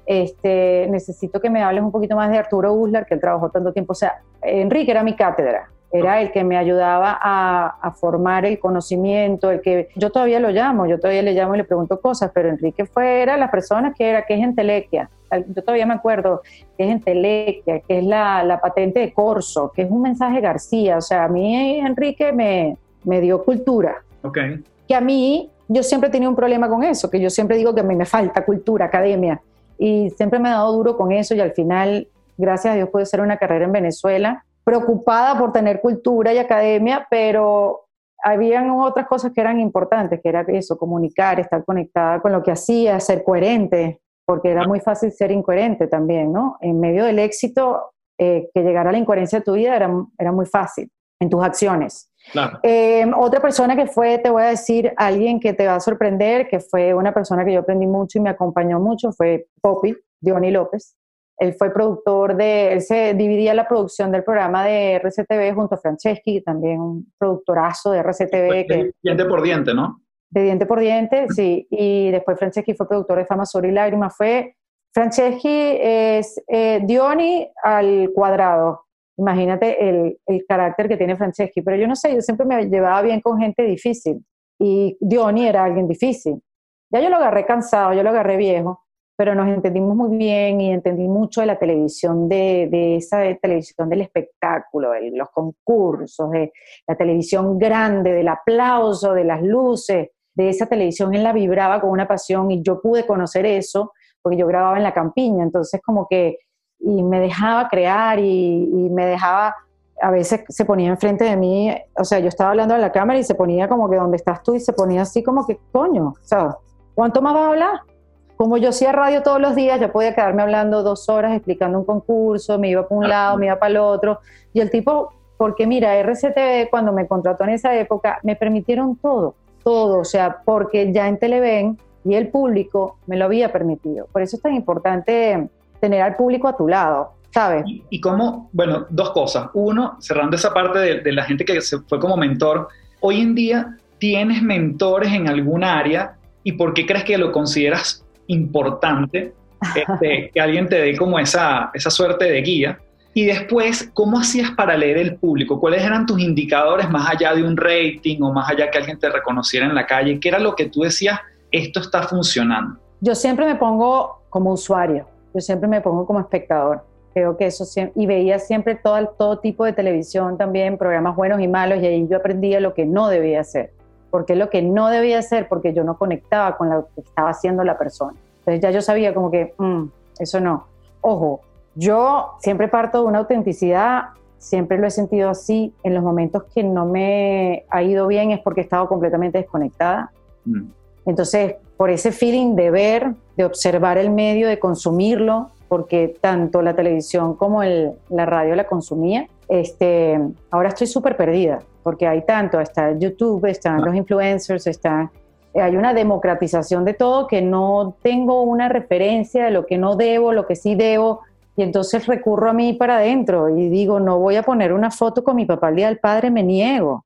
Este, necesito que me hables un poquito más de Arturo Uslar, que él trabajó tanto tiempo. O sea, Enrique era mi cátedra, era el que me ayudaba a, formar el conocimiento, el que yo todavía lo llamo, yo todavía le llamo y le pregunto cosas, pero Enrique fue, era la persona que era, que es entelequia. Yo todavía me acuerdo que es entelequia, que es la, la patente de Corso, que es un mensaje García. O sea, a mí Enrique me, me dio cultura. Okay. Que a mí, yo siempre tenía un problema con eso, que yo siempre digo que a mí me falta cultura, academia y siempre me ha dado duro con eso y al final, gracias a Dios, pude hacer una carrera en Venezuela, preocupada por tener cultura y academia, pero habían otras cosas que eran importantes, que era eso, comunicar, estar conectada con lo que hacía, ser coherente, porque era muy fácil ser incoherente también, ¿no? En medio del éxito, eh, que llegara la incoherencia a tu vida era, era muy fácil en tus acciones. Em, otra persona que fue, te voy a decir, alguien que te va a sorprender, que fue una persona que yo aprendí mucho y me acompañó mucho, fue Poppy, Diony López. Él fue productor de, él se dividía la producción del programa de RCTV junto a Franceschi, también un productorazo de RCTV. Que, diente por diente, ¿no? De diente por diente, sí. Y después Franceschi fue productor de Fama, Sol y Lágrimas. Fue, Franceschi es eh, Diony al cuadrado Imagínate el, el, carácter que tiene Franceschi, pero yo no sé, yo siempre me llevaba bien con gente difícil y Diony era alguien difícil. Ya yo lo agarré cansado, yo lo agarré viejo, pero nos entendimos muy bien y entendí mucho de la televisión, de, de esa televisión del espectáculo, de los concursos, de la televisión grande, del aplauso, de las luces, de esa televisión. Él la vibraba con una pasión y yo pude conocer eso porque yo grababa en la campiña, entonces como que y me dejaba crear y, me dejaba, a veces se ponía enfrente de mí, o sea, yo estaba hablando a la cámara y se ponía como que donde estás tú y se ponía así como que, coño, o ¿cuánto más vas a hablar? Como yo hacía radio todos los días, yo podía quedarme hablando dos horas explicando un concurso, me iba para un lado, me iba para el otro, y el tipo, porque mira, RCTV cuando me contrató en esa época, me permitieron todo, todo, o sea, porque ya en Televen y el público me lo había permitido. Por eso es tan importante tener al público a tu lado, ¿sabes? Y, cómo, bueno, dos cosas. Uno, cerrando esa parte de, la gente que se fue como mentor, hoy en día tienes mentores en algún área y por qué crees que lo consideras importante este, <laughs> que alguien te dé como esa, esa suerte de guía. Y después, ¿cómo hacías para leer el público? ¿Cuáles eran tus indicadores más allá de un rating o más allá que alguien te reconociera en la calle? ¿Qué era lo que tú decías, esto está funcionando? Yo siempre me pongo como usuario yo siempre me pongo como espectador. Creo que eso siempre, y veía siempre todo, todo tipo de televisión también, programas buenos y malos, y ahí yo aprendía lo que no debía hacer. porque lo que no debía hacer? Porque yo no conectaba con lo que estaba haciendo la persona. Entonces ya yo sabía como que, mm, eso no. Ojo, yo siempre parto de una autenticidad, siempre lo he sentido así. En los momentos que no me ha ido bien es porque he estado completamente desconectada. Mm. Entonces, por ese feeling de ver, de observar el medio, de consumirlo, porque tanto la televisión como la radio la consumía, este, ahora estoy súper perdida, porque hay tanto, está YouTube, están los influencers, está, hay una democratización de todo que no tengo una referencia de lo que no debo, lo que sí debo. Y entonces recurro a mí para adentro y digo, no voy a poner una foto con mi papá el día del padre, me niego.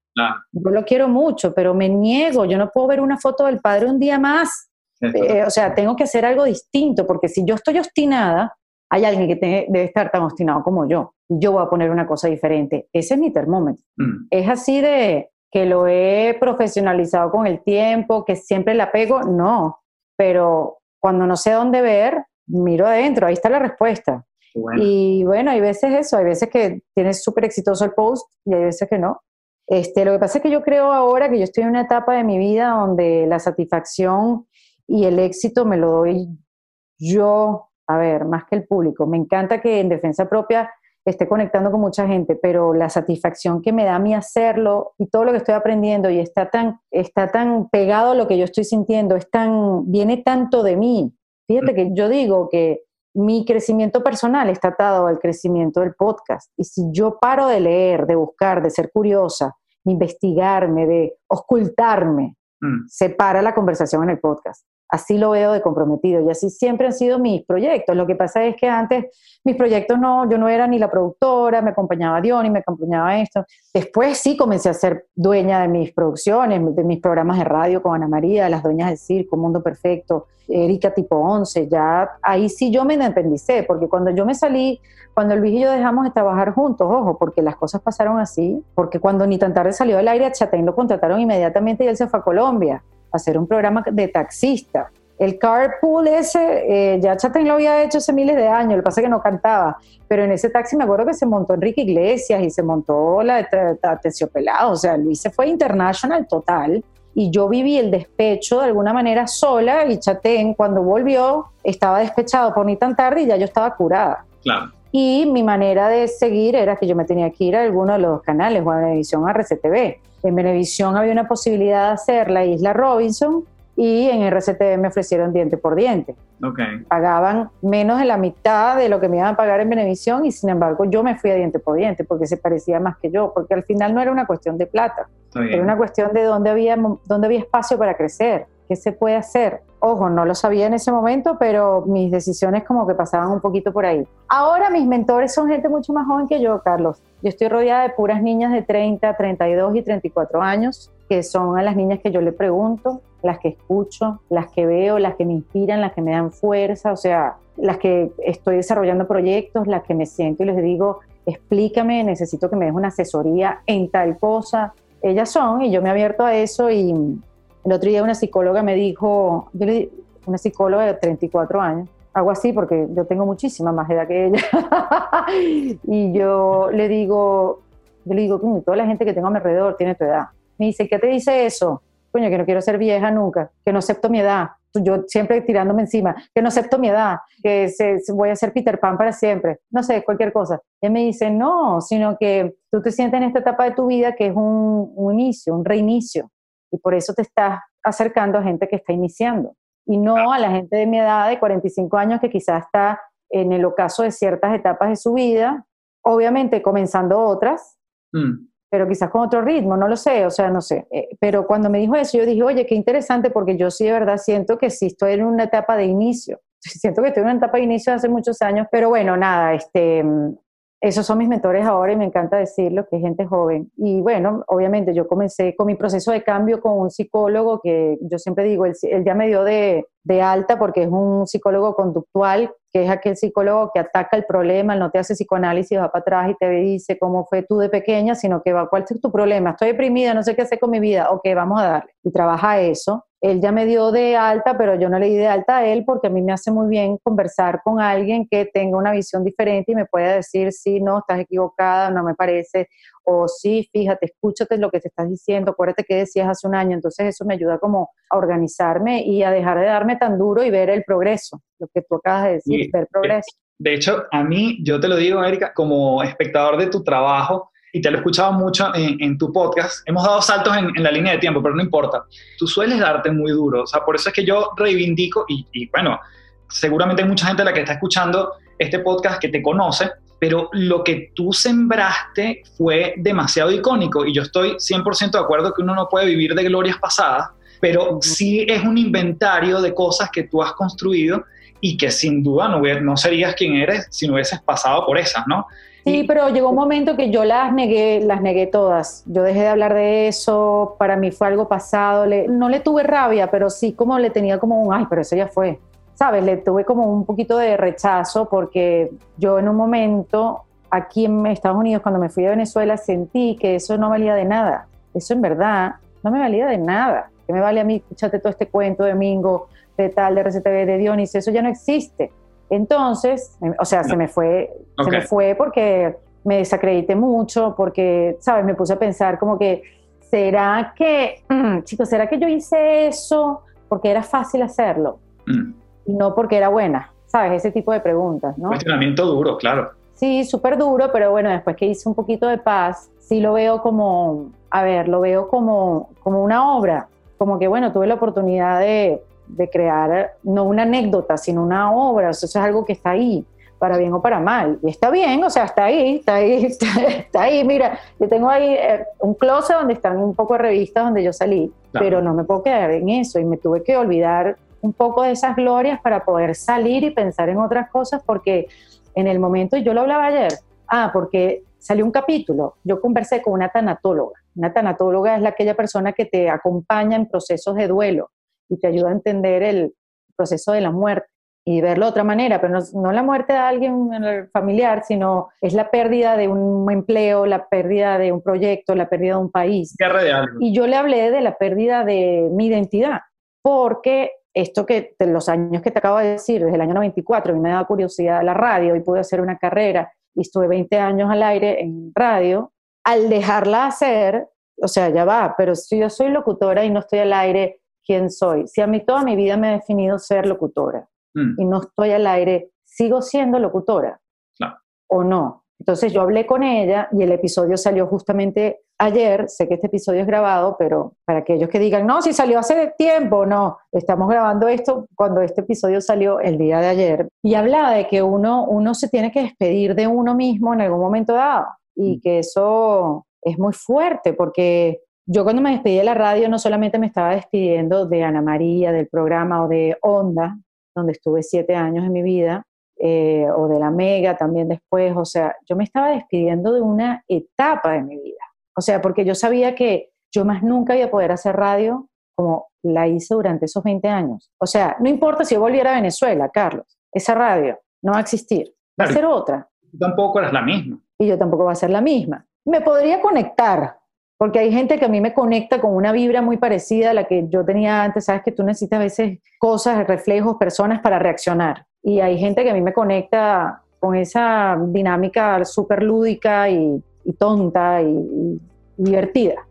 Yo lo quiero mucho, pero me niego, yo no puedo ver una foto del padre un día más. Eh, o sea, tengo que hacer algo distinto, porque si yo estoy obstinada, hay alguien que debe estar tan obstinado como yo. Yo voy a poner una cosa diferente. Ese es mi termómetro. Mm. Es así de que lo he profesionalizado con el tiempo, que siempre la pego, no. Pero cuando no sé dónde ver, miro adentro, ahí está la respuesta. Y bueno, hay veces eso, hay veces que tienes súper exitoso el post y hay veces que no. Este, lo que pasa es que yo creo ahora que yo estoy en una etapa de mi vida donde la satisfacción y el éxito me lo doy yo, a ver, más que el público. Me encanta que en defensa propia esté conectando con mucha gente, pero la satisfacción que me da a mí hacerlo y todo lo que estoy aprendiendo y está tan, está tan pegado a lo que yo estoy sintiendo, es tan, viene tanto de mí. Fíjate mm. que yo digo que mi crecimiento personal está atado al crecimiento del podcast. Y si yo paro de leer, de buscar, de ser curiosa, investigarme, de ocultarme, mm. se para la conversación en el podcast así lo veo de comprometido y así siempre han sido mis proyectos. Lo que pasa es que antes mis proyectos no, yo no era ni la productora, me acompañaba Diony, me acompañaba esto. Después sí comencé a ser dueña de mis producciones, de mis programas de radio con Ana María, Las Dueñas del Circo, Mundo Perfecto, Erika Tipo 11, ya ahí sí yo me independicé, porque cuando yo me salí, cuando Luis y yo dejamos de trabajar juntos, ojo, porque las cosas pasaron así, porque cuando ni tan tarde salió del aire Chatén lo contrataron inmediatamente y él se fue a Colombia hacer un programa de taxista. El carpool ese, eh, ya Chaten lo había hecho hace miles de años, lo que pasa es que no cantaba, pero en ese taxi me acuerdo que se montó Enrique Iglesias y se montó la de Pelado, o sea, Luis se fue international total y yo viví el despecho de alguna manera sola y Chatén cuando volvió estaba despechado por ni tan tarde y ya yo estaba curada. Claro. Y mi manera de seguir era que yo me tenía que ir a alguno de los canales, o a Venevisión, a RCTV. En Venevisión había una posibilidad de hacer la Isla Robinson y en RCTV me ofrecieron diente por diente. Okay. Pagaban menos de la mitad de lo que me iban a pagar en Venevisión y sin embargo yo me fui a diente por diente porque se parecía más que yo, porque al final no era una cuestión de plata, era una cuestión de dónde había, dónde había espacio para crecer, qué se puede hacer. Ojo, no lo sabía en ese momento, pero mis decisiones como que pasaban un poquito por ahí. Ahora mis mentores son gente mucho más joven que yo, Carlos. Yo estoy rodeada de puras niñas de 30, 32 y 34 años, que son a las niñas que yo le pregunto, las que escucho, las que veo, las que me inspiran, las que me dan fuerza, o sea, las que estoy desarrollando proyectos, las que me siento y les digo, explícame, necesito que me des una asesoría en tal cosa. Ellas son, y yo me he abierto a eso y el otro día una psicóloga me dijo, yo le una psicóloga de 34 años, algo así porque yo tengo muchísima más edad que ella. <laughs> y yo le digo, yo le digo, toda la gente que tengo a mi alrededor tiene tu edad. Me dice, ¿qué te dice eso? Coño, que no quiero ser vieja nunca, que no acepto mi edad. Yo siempre tirándome encima, que no acepto mi edad, que se, voy a ser Peter Pan para siempre. No sé, cualquier cosa. Él me dice, no, sino que tú te sientes en esta etapa de tu vida que es un, un inicio, un reinicio y por eso te estás acercando a gente que está iniciando y no a la gente de mi edad de 45 años que quizás está en el ocaso de ciertas etapas de su vida, obviamente comenzando otras, mm. pero quizás con otro ritmo, no lo sé, o sea, no sé. Eh, pero cuando me dijo eso, yo dije, oye, qué interesante porque yo sí de verdad siento que sí estoy en una etapa de inicio. <laughs> Siento que estoy en una etapa de inicio hace muchos años, pero bueno, nada, este, esos son mis mentores ahora y me encanta decirlo, que es gente joven. Y bueno, obviamente yo comencé con mi proceso de cambio con un psicólogo que yo siempre digo, él, ya me dio de, de, alta porque es un psicólogo conductual, que es aquel psicólogo que ataca el problema, no te hace psicoanálisis, va para atrás y te dice cómo fue tú de pequeña, sino que va, ¿cuál es tu problema? Estoy deprimida, no sé qué hacer con mi vida. Ok, vamos a darle. Y trabaja eso él ya me dio de alta, pero yo no le di de alta a él porque a mí me hace muy bien conversar con alguien que tenga una visión diferente y me pueda decir, sí, no, estás equivocada, no me parece, o sí, fíjate, escúchate lo que te estás diciendo, acuérdate que decías hace un año, entonces eso me ayuda como a organizarme y a dejar de darme tan duro y ver el progreso, lo que tú acabas de decir, ver progreso. De hecho, a mí, yo te lo digo, Erika, como espectador de tu trabajo, y te lo he escuchado mucho en, tu podcast, hemos dado saltos en, la línea de tiempo, pero no importa. Tú sueles darte muy duro, o sea, por eso es que yo reivindico, y, bueno, seguramente hay mucha gente a la que está escuchando este podcast que te conoce, pero lo que tú sembraste fue demasiado icónico y yo estoy 100% de acuerdo que uno no puede vivir de glorias pasadas, pero sí es un inventario de cosas que tú has construido y que sin duda no, no serías quien eres si no hubieses pasado por esas, ¿no? Sí, pero llegó un momento que yo las negué, las negué todas. Yo dejé de hablar de eso, para mí fue algo pasado. no le tuve rabia, pero sí como le tenía como un, ay, pero eso ya fue. ¿Sabes? Le tuve como un poquito de rechazo porque yo en un momento aquí en Estados Unidos, cuando me fui a Venezuela, sentí que eso no valía de nada. Eso en verdad no me valía de nada. ¿Qué me vale a mí? Escúchate todo este cuento de Mingo, de tal, de RCTV, de Dionis, eso ya no existe. Entonces, o sea, se me fue, se me fue porque me desacredité mucho, porque, ¿sabes? Me puse a pensar como que, ¿será que, mm, chicos, ¿será que yo hice eso porque era fácil hacerlo? Mm. Y no porque era buena, ¿sabes? Ese tipo de preguntas, ¿no? Cuestionamiento duro, claro. Sí, súper duro, pero bueno, después que hice un poquito de paz, sí lo veo como, a ver, lo veo como, como una obra, como que, bueno, tuve la oportunidad de, de crear no una anécdota, sino una obra, o sea, eso es algo que está ahí, para bien o para mal. Y está bien, o sea, está ahí, está ahí, <laughs> está, ahí. Mira, yo tengo ahí eh, un closet donde están un poco de revistas donde yo salí, pero no me puedo quedar en eso y me tuve que olvidar un poco de esas glorias para poder salir y pensar en otras cosas porque en el momento, y yo lo hablaba ayer, ah, porque salió un capítulo, yo conversé con una tanatóloga. Una tanatóloga es la, aquella persona que te acompaña en procesos de duelo y te ayuda a entender el proceso de la muerte y verlo de otra manera, pero no, la muerte de alguien familiar, sino es la pérdida de un empleo, la pérdida de un proyecto, la pérdida de un país. Y yo le hablé de la pérdida de mi identidad, porque esto que de los años que te acabo de decir, desde el año 94, a mí me daba curiosidad la radio y pude hacer una carrera y estuve 20 años al aire en radio, al dejarla hacer, o sea, ya va, pero si yo soy locutora y no estoy al aire quién soy. Si a mí toda mi vida me he definido ser locutora mm. y no estoy al aire, ¿sigo siendo locutora? ¿O no? Entonces yo hablé con ella y el episodio salió justamente ayer. Sé que este episodio es grabado, pero para aquellos que digan, no, si salió hace tiempo, no, estamos grabando esto cuando este episodio salió el día de ayer. Y hablaba de que uno, uno se tiene que despedir de uno mismo en algún momento dado y mm. que eso es muy fuerte porque yo cuando me despedí de la radio no solamente me estaba despidiendo de Ana María, del programa o de Onda, donde estuve siete años en mi vida, eh, o de la Mega también después, o sea, yo me estaba despidiendo de una etapa de mi vida. O sea, porque yo sabía que yo más nunca iba a poder hacer radio como la hice durante esos 20 años. O sea, no importa si yo volviera a Venezuela, Carlos, esa radio no va a existir, va a ser otra. Tampoco eres la misma. Y yo tampoco va a ser la misma. Me podría conectar, porque hay gente que a mí me conecta con una vibra muy parecida a la que yo tenía antes, sabes que tú necesitas a veces cosas, reflejos, personas para reaccionar. Y hay gente que a mí me conecta con esa dinámica súper lúdica y, tonta y, divertida.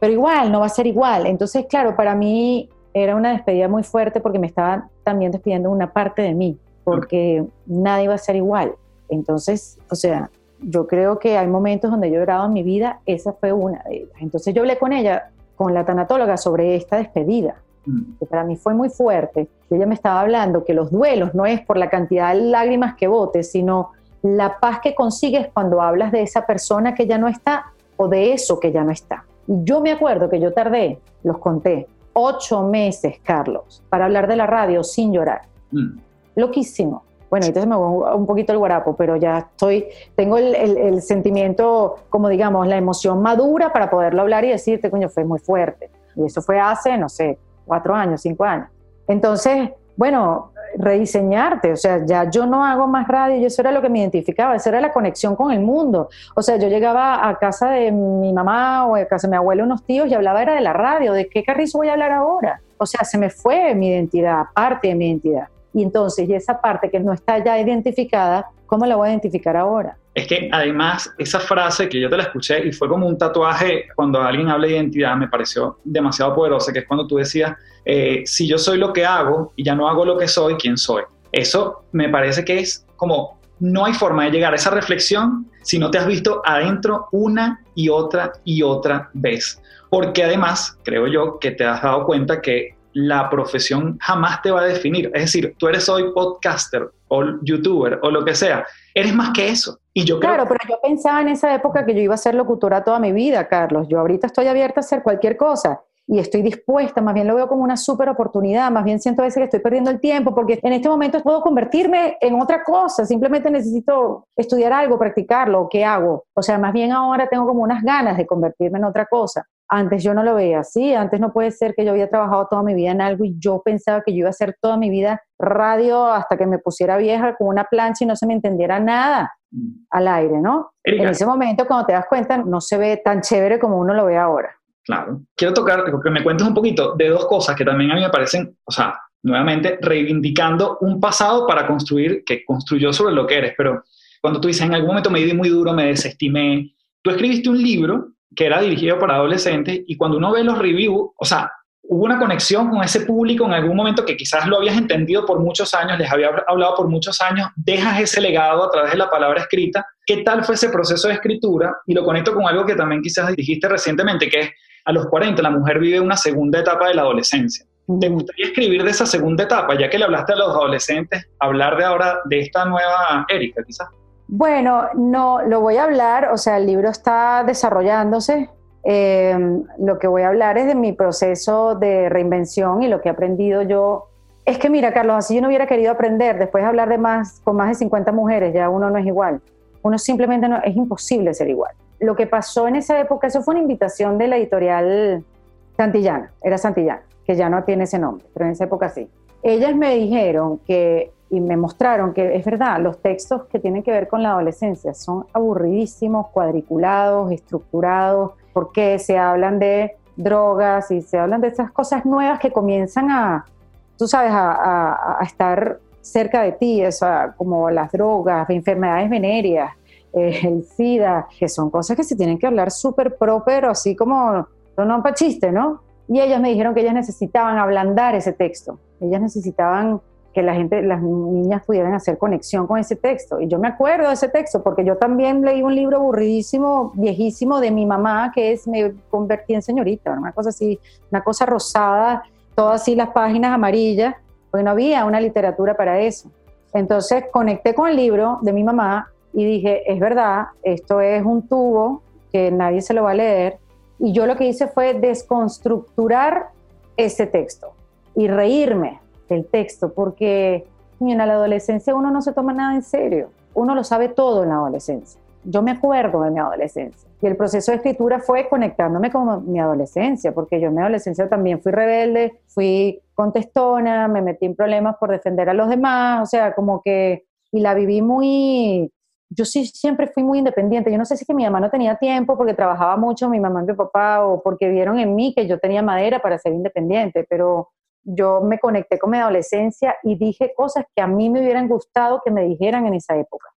Pero igual, no va a ser igual. Entonces, claro, para mí era una despedida muy fuerte porque me estaba también despidiendo una parte de mí, porque nada iba a ser igual. Entonces, o sea, yo creo que hay momentos donde yo he grabado en mi vida, esa fue una de ellas. Entonces yo hablé con ella, con la tanatóloga, sobre esta despedida, mm. que para mí fue muy fuerte. Y ella me estaba hablando que los duelos no es por la cantidad de lágrimas que botes, sino la paz que consigues cuando hablas de esa persona que ya no está o de eso que ya no está. Yo me acuerdo que yo tardé, los conté, ocho meses, Carlos, para hablar de la radio sin llorar. Mm. Loquísimo. Bueno, entonces me voy un poquito el guarapo, pero ya estoy, tengo el, sentimiento, como digamos, la emoción madura para poderlo hablar y decirte, coño, fue muy fuerte. Y eso fue hace, no sé, cuatro años, cinco años. Entonces, bueno, rediseñarte, o sea, ya yo no hago más radio y eso era lo que me identificaba, esa era la conexión con el mundo. O sea, yo llegaba a casa de mi mamá o a casa de mi abuelo, unos tíos y hablaba era de la radio, de qué carrizo voy a hablar ahora. O sea, se me fue mi identidad, parte de mi identidad. Y entonces, y esa parte que no está ya identificada, ¿cómo la voy a identificar ahora? Es que además esa frase que yo te la escuché y fue como un tatuaje cuando alguien habla de identidad, me pareció demasiado poderosa, que es cuando tú decías, eh, si yo soy lo que hago y ya no hago lo que soy, ¿quién soy? Eso me parece que es como, no hay forma de llegar a esa reflexión si no te has visto adentro una y otra y otra vez. Porque además, creo yo, que te has dado cuenta que la profesión jamás te va a definir. Es decir, tú eres hoy podcaster o youtuber o lo que sea, eres más que eso. Y yo claro, pero yo pensaba en esa época que yo iba a ser locutora toda mi vida, Carlos. Yo ahorita estoy abierta a hacer cualquier cosa. y estoy dispuesta, más bien lo veo como una súper oportunidad, más bien siento a veces que estoy perdiendo el tiempo porque en este momento puedo convertirme en otra cosa, simplemente necesito estudiar algo, practicarlo, ¿qué hago? O sea, más bien ahora tengo como unas ganas de convertirme en otra cosa. Antes yo no lo veía así, antes no puede ser que yo había trabajado toda mi vida en algo y yo pensaba que yo iba a hacer toda mi vida radio hasta que me pusiera vieja con una plancha y no se me entendiera nada mm. al aire, ¿no? En ese momento, cuando te das cuenta, no se ve tan chévere como uno lo ve ahora. Claro. Quiero tocar, que me cuentes un poquito de dos cosas que también a mí me parecen, o sea, nuevamente reivindicando un pasado para construir, que construyó sobre lo que eres, pero cuando tú dices, en algún momento me di muy duro, me desestimé, tú escribiste un libro que era dirigido para adolescentes y cuando uno ve los reviews, o sea, hubo una conexión con ese público en algún momento que quizás lo habías entendido por muchos años, les había hablado por muchos años, dejas ese legado a través de la palabra escrita. ¿Qué tal fue ese proceso de escritura? Y lo conecto con algo que también quizás dijiste recientemente, que es a los 40 la mujer vive una segunda etapa de la adolescencia. ¿Te gustaría escribir de esa segunda etapa, ya que le hablaste a los adolescentes, hablar de ahora de esta nueva Erika, quizás? Bueno, no, lo voy a hablar, o sea, el libro está desarrollándose. Eh, lo que voy a hablar es de mi proceso de reinvención y lo que he aprendido yo. Es que mira, Carlos, así yo no hubiera querido aprender, después de hablar de más, con más de 50 mujeres, ya uno no es igual. Uno simplemente no, es imposible ser igual lo que pasó en esa época, eso fue una invitación de la editorial Santillana, era Santillana, que ya no tiene ese nombre, pero en esa época sí. Ellas me dijeron que, y me mostraron que es verdad, los textos que tienen que ver con la adolescencia son aburridísimos, cuadriculados, estructurados, porque se hablan de drogas y se hablan de esas cosas nuevas que comienzan a, tú sabes, a, a estar cerca de ti, eso, como las drogas, enfermedades venéreas, eh, el SIDA, que son cosas que se tienen que hablar súper pro, pero así como, no para chiste, ¿no? Y ellas me dijeron que ellas necesitaban ablandar ese texto, ellas necesitaban que la gente, las niñas pudieran hacer conexión con ese texto. Y yo me acuerdo de ese texto porque yo también leí un libro aburridísimo, viejísimo de mi mamá, que es Me convertí en señorita, una cosa así, una cosa rosada, todas así las páginas amarillas, porque no había una literatura para eso. Entonces conecté con el libro de mi mamá y dije, es verdad, esto es un tubo que nadie se lo va a leer. Y yo lo que hice fue desconstructurar ese texto y reírme del texto, porque en la adolescencia uno no se toma nada en serio, uno lo sabe todo en la adolescencia. Yo me acuerdo de mi adolescencia y el proceso de escritura fue conectándome con mi adolescencia, porque yo en mi adolescencia también fui rebelde, fui contestona, me metí en problemas por defender a los demás, o sea, como que, y la viví muy, yo sí siempre fui muy independiente. Yo no sé si que mi mamá no tenía tiempo porque trabajaba mucho, mi mamá y mi papá, o porque vieron en mí que yo tenía madera para ser independiente, pero yo me conecté con mi adolescencia y dije cosas que a mí me hubieran gustado que me dijeran en esa época.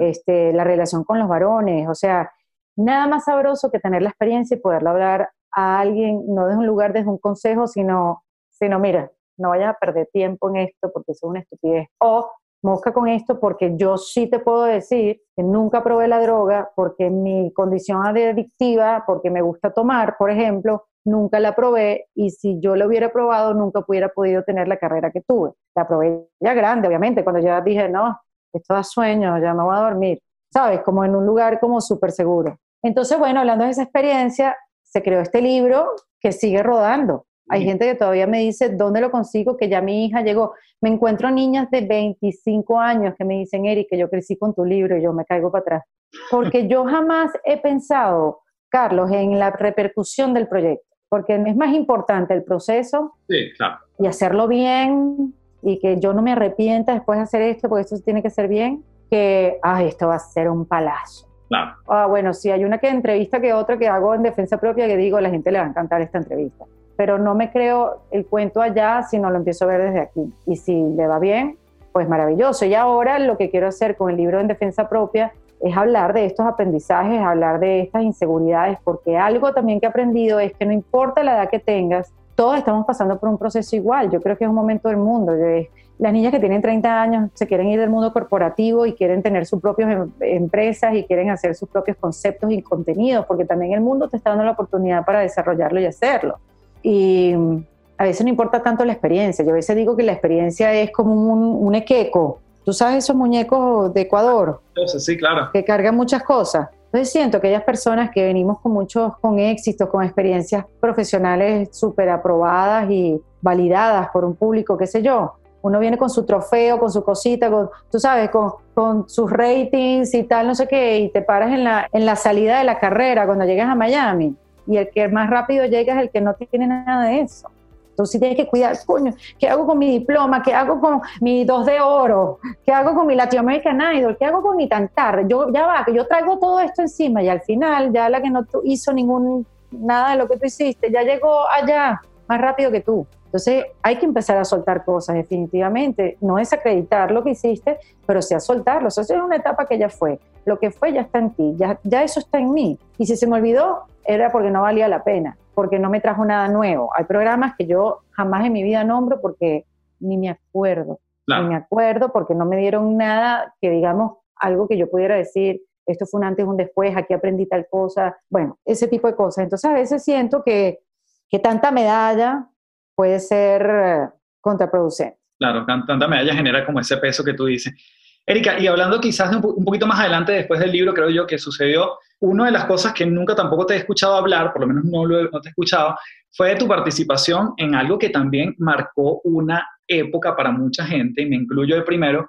Este, la relación con los varones, o sea, nada más sabroso que tener la experiencia y poderle hablar a alguien, no desde un lugar, desde un consejo, sino, sino mira, no vayas a perder tiempo en esto porque eso es una estupidez. O mosca con esto porque yo sí te puedo decir que nunca probé la droga porque mi condición adictiva, porque me gusta tomar, por ejemplo, nunca la probé y si yo la hubiera probado nunca hubiera podido tener la carrera que tuve. La probé ya grande, obviamente, cuando ya dije, no, esto da sueño, ya me voy a dormir, ¿sabes? Como en un lugar como súper seguro. Entonces, bueno, hablando de esa experiencia, se creó este libro que sigue rodando. Hay gente que todavía me dice, ¿dónde lo consigo? Que ya mi hija llegó. Me encuentro niñas de 25 años que me dicen, Eric, que yo crecí con tu libro y yo me caigo para atrás. Porque yo jamás he pensado, Carlos, en la repercusión del proyecto. Porque es más importante el proceso y hacerlo bien y que yo no me arrepienta después de hacer esto, porque esto tiene que ser bien, que, ah, esto va a ser un palazo. Ah, bueno, si hay una que entrevista que otra que hago en defensa propia que digo, la gente le va a encantar esta entrevista pero no me creo el cuento allá si no lo empiezo a ver desde aquí. Y si le va bien, pues maravilloso. Y ahora lo que quiero hacer con el libro en defensa propia es hablar de estos aprendizajes, hablar de estas inseguridades, porque algo también que he aprendido es que no importa la edad que tengas, todos estamos pasando por un proceso igual. Yo creo que es un momento del mundo. Las niñas que tienen 30 años se quieren ir del mundo corporativo y quieren tener sus propias em, empresas y quieren hacer sus propios conceptos y contenidos, porque también el mundo te está dando la oportunidad para desarrollarlo y hacerlo. Y a veces no importa tanto la experiencia. Yo a veces digo que la experiencia es como un, un equeco. ¿Tú sabes esos muñecos de Ecuador? Sí, claro. Que cargan muchas cosas. Entonces siento que aquellas personas que venimos con muchos, con éxitos, con experiencias profesionales súper aprobadas y validadas por un público, qué sé yo, uno viene con su trofeo, con su cosita, con, tú sabes, con, con, sus ratings y tal, no sé qué, y te paras en la, en la salida de la carrera cuando llegas a Miami. Y el que más rápido llega es el que no tiene nada de eso. Entonces tienes que cuidar, coño, ¿qué hago con mi diploma? ¿Qué hago con mi dos de oro? ¿Qué hago con mi Latin American Idol? ¿Qué hago con mi cantar? Yo, ya va, que yo traigo todo esto encima y al final ya la que no hizo ningún, nada de lo que tú hiciste, ya llegó allá más rápido que tú. Entonces hay que empezar a soltar cosas definitivamente. No es acreditar lo que hiciste, pero sí a soltarlo. Eso es una etapa que ya fue. Lo que fue ya está en ti, ya, ya eso está en mí. Y si se me olvidó, era porque no valía la pena porque no me trajo nada nuevo. Hay programas que yo jamás en mi vida nombro porque ni me acuerdo. Ni me acuerdo porque no me dieron nada que digamos algo que yo pudiera decir, esto fue un antes, un después, aquí aprendí tal cosa, bueno, ese tipo de cosas. Entonces a veces siento que, que tanta medalla puede ser eh, contraproducente. Claro, tanta medalla genera como ese peso que tú dices. Erika, y hablando quizás de un, poquito más adelante, después del libro, creo yo que sucedió, una de las cosas que nunca tampoco te he escuchado hablar, por lo menos no, lo, no te he escuchado, fue de tu participación en algo que también marcó una época para mucha gente, y me incluyo el primero,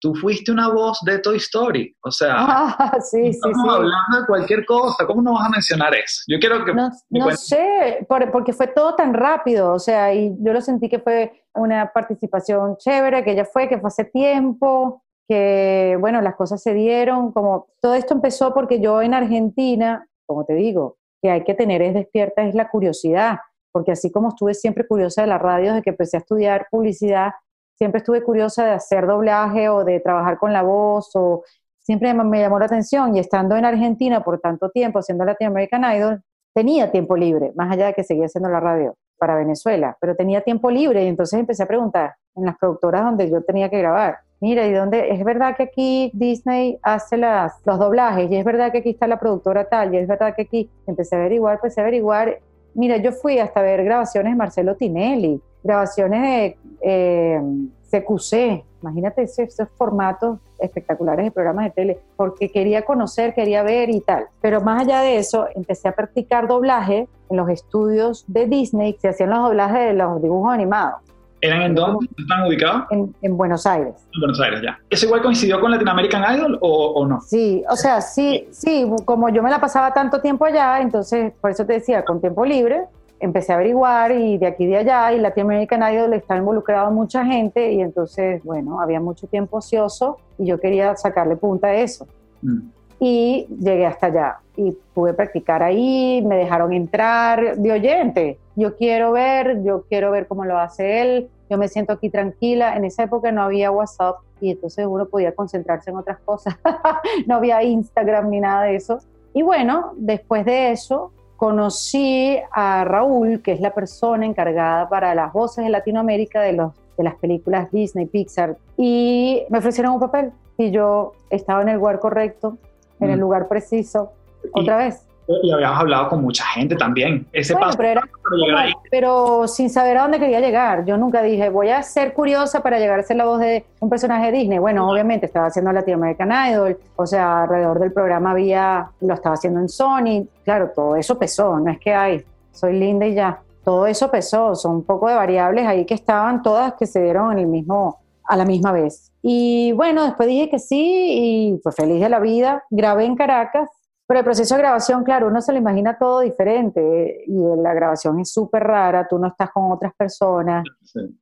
tú fuiste una voz de Toy Story. O sea, <laughs> ah, sí, estamos hablando de cualquier cosa. ¿Cómo no vas a mencionar eso? Yo quiero que... No, no sé, porque fue todo tan rápido. O sea, y yo lo sentí que fue una participación chévere, que ya fue, que fue hace tiempo que, bueno, las cosas se dieron, como todo esto empezó porque yo en Argentina, como te digo, que hay que tener es despierta es la curiosidad, porque así como estuve siempre curiosa de la radio desde que empecé a estudiar publicidad, siempre estuve curiosa de hacer doblaje o de trabajar con la voz o siempre me llamó la atención y estando en Argentina por tanto tiempo haciendo Latin American Idol, tenía tiempo libre, más allá de que seguía haciendo la radio para Venezuela, pero tenía tiempo libre y entonces empecé a preguntar en las productoras donde yo tenía que grabar mira, ¿y dónde? Es verdad que aquí Disney hace las, los doblajes, y es verdad que aquí está la productora tal, y es verdad que aquí empecé a averiguar, empecé a averiguar. Mira, yo fui hasta ver grabaciones de Marcelo Tinelli, grabaciones de eh, CQC, imagínate esos, formatos espectaculares de programas de tele, porque quería conocer, quería ver y tal. Pero más allá de eso, empecé a practicar doblaje en los estudios de Disney, se hacían los doblajes de los dibujos animados. ¿Eran en dónde? ¿Están ubicados? En, Buenos Aires. En Buenos Aires, ya. ¿Eso igual coincidió con Latin American Idol o, no? Sí, o sea, sí, sí, como yo me la pasaba tanto tiempo allá, entonces, por eso te decía, con tiempo libre, empecé a averiguar y de aquí y de allá, y Latin American Idol está involucrado mucha gente, y entonces, bueno, había mucho tiempo ocioso y yo quería sacarle punta a eso. Mm. Y llegué hasta allá y pude practicar ahí, me dejaron entrar de oyente yo quiero ver, yo quiero ver cómo lo hace él, yo me siento aquí tranquila. En esa época no había WhatsApp y entonces uno podía concentrarse en otras cosas. <laughs> no había Instagram ni nada de eso. Y bueno, después de eso conocí a Raúl, que es la persona encargada para las voces de Latinoamérica de, los, de las películas Disney, Pixar, y me ofrecieron un papel y yo estaba en el lugar correcto, en el mm. lugar preciso, otra vez y habíamos hablado con mucha gente también. Ese paso pero, pero, sin saber a dónde quería llegar. Yo nunca dije, voy a ser curiosa para llegar a ser la voz de un personaje de Disney. Bueno, obviamente estaba haciendo Latin American Idol, o sea, alrededor del programa había, lo estaba haciendo en Sony. Claro, todo eso pesó, no es que hay, soy linda y ya. Todo eso pesó, son un poco de variables ahí que estaban todas que se dieron en el mismo, a la misma vez. Y bueno, después dije que sí y fue feliz de la vida. Grabé en Caracas pero el proceso de grabación, claro, uno se lo imagina todo diferente y la grabación es súper rara, tú no estás con otras personas,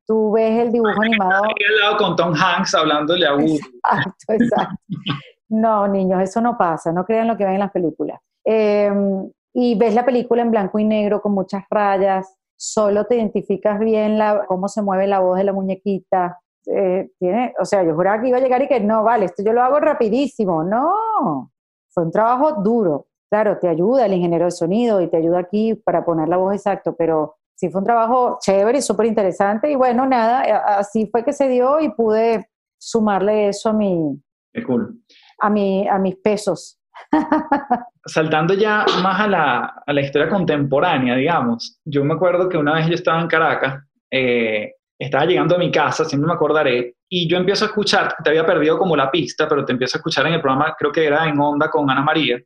tú ves el dibujo animado. Al lado con Tom Hanks hablándole a Woody. Exacto, exacto. no, niños, eso no pasa, no crean lo que ven en las películas. Em, y ves la película en blanco y negro con muchas rayas, solo te identificas bien la, cómo se mueve la voz de la muñequita. Eh, tiene, o sea, yo juraba que iba a llegar y que no, vale, esto yo lo hago rapidísimo. No, fue un trabajo duro. Claro, te ayuda el ingeniero de sonido y te ayuda aquí para poner la voz exacto, pero sí fue un trabajo chévere y súper interesante. Y bueno, nada, así fue que se dio y pude sumarle eso a mi, a, mi, a mis pesos. <laughs> Saltando ya más a la, a la, historia contemporánea, digamos, yo me acuerdo que una vez yo estaba en Caracas, eh, estaba llegando a mi casa, siempre me acordaré, y yo empiezo a escuchar, te había perdido como la pista, pero te empiezo a escuchar en el programa, creo que era en Onda con Ana María,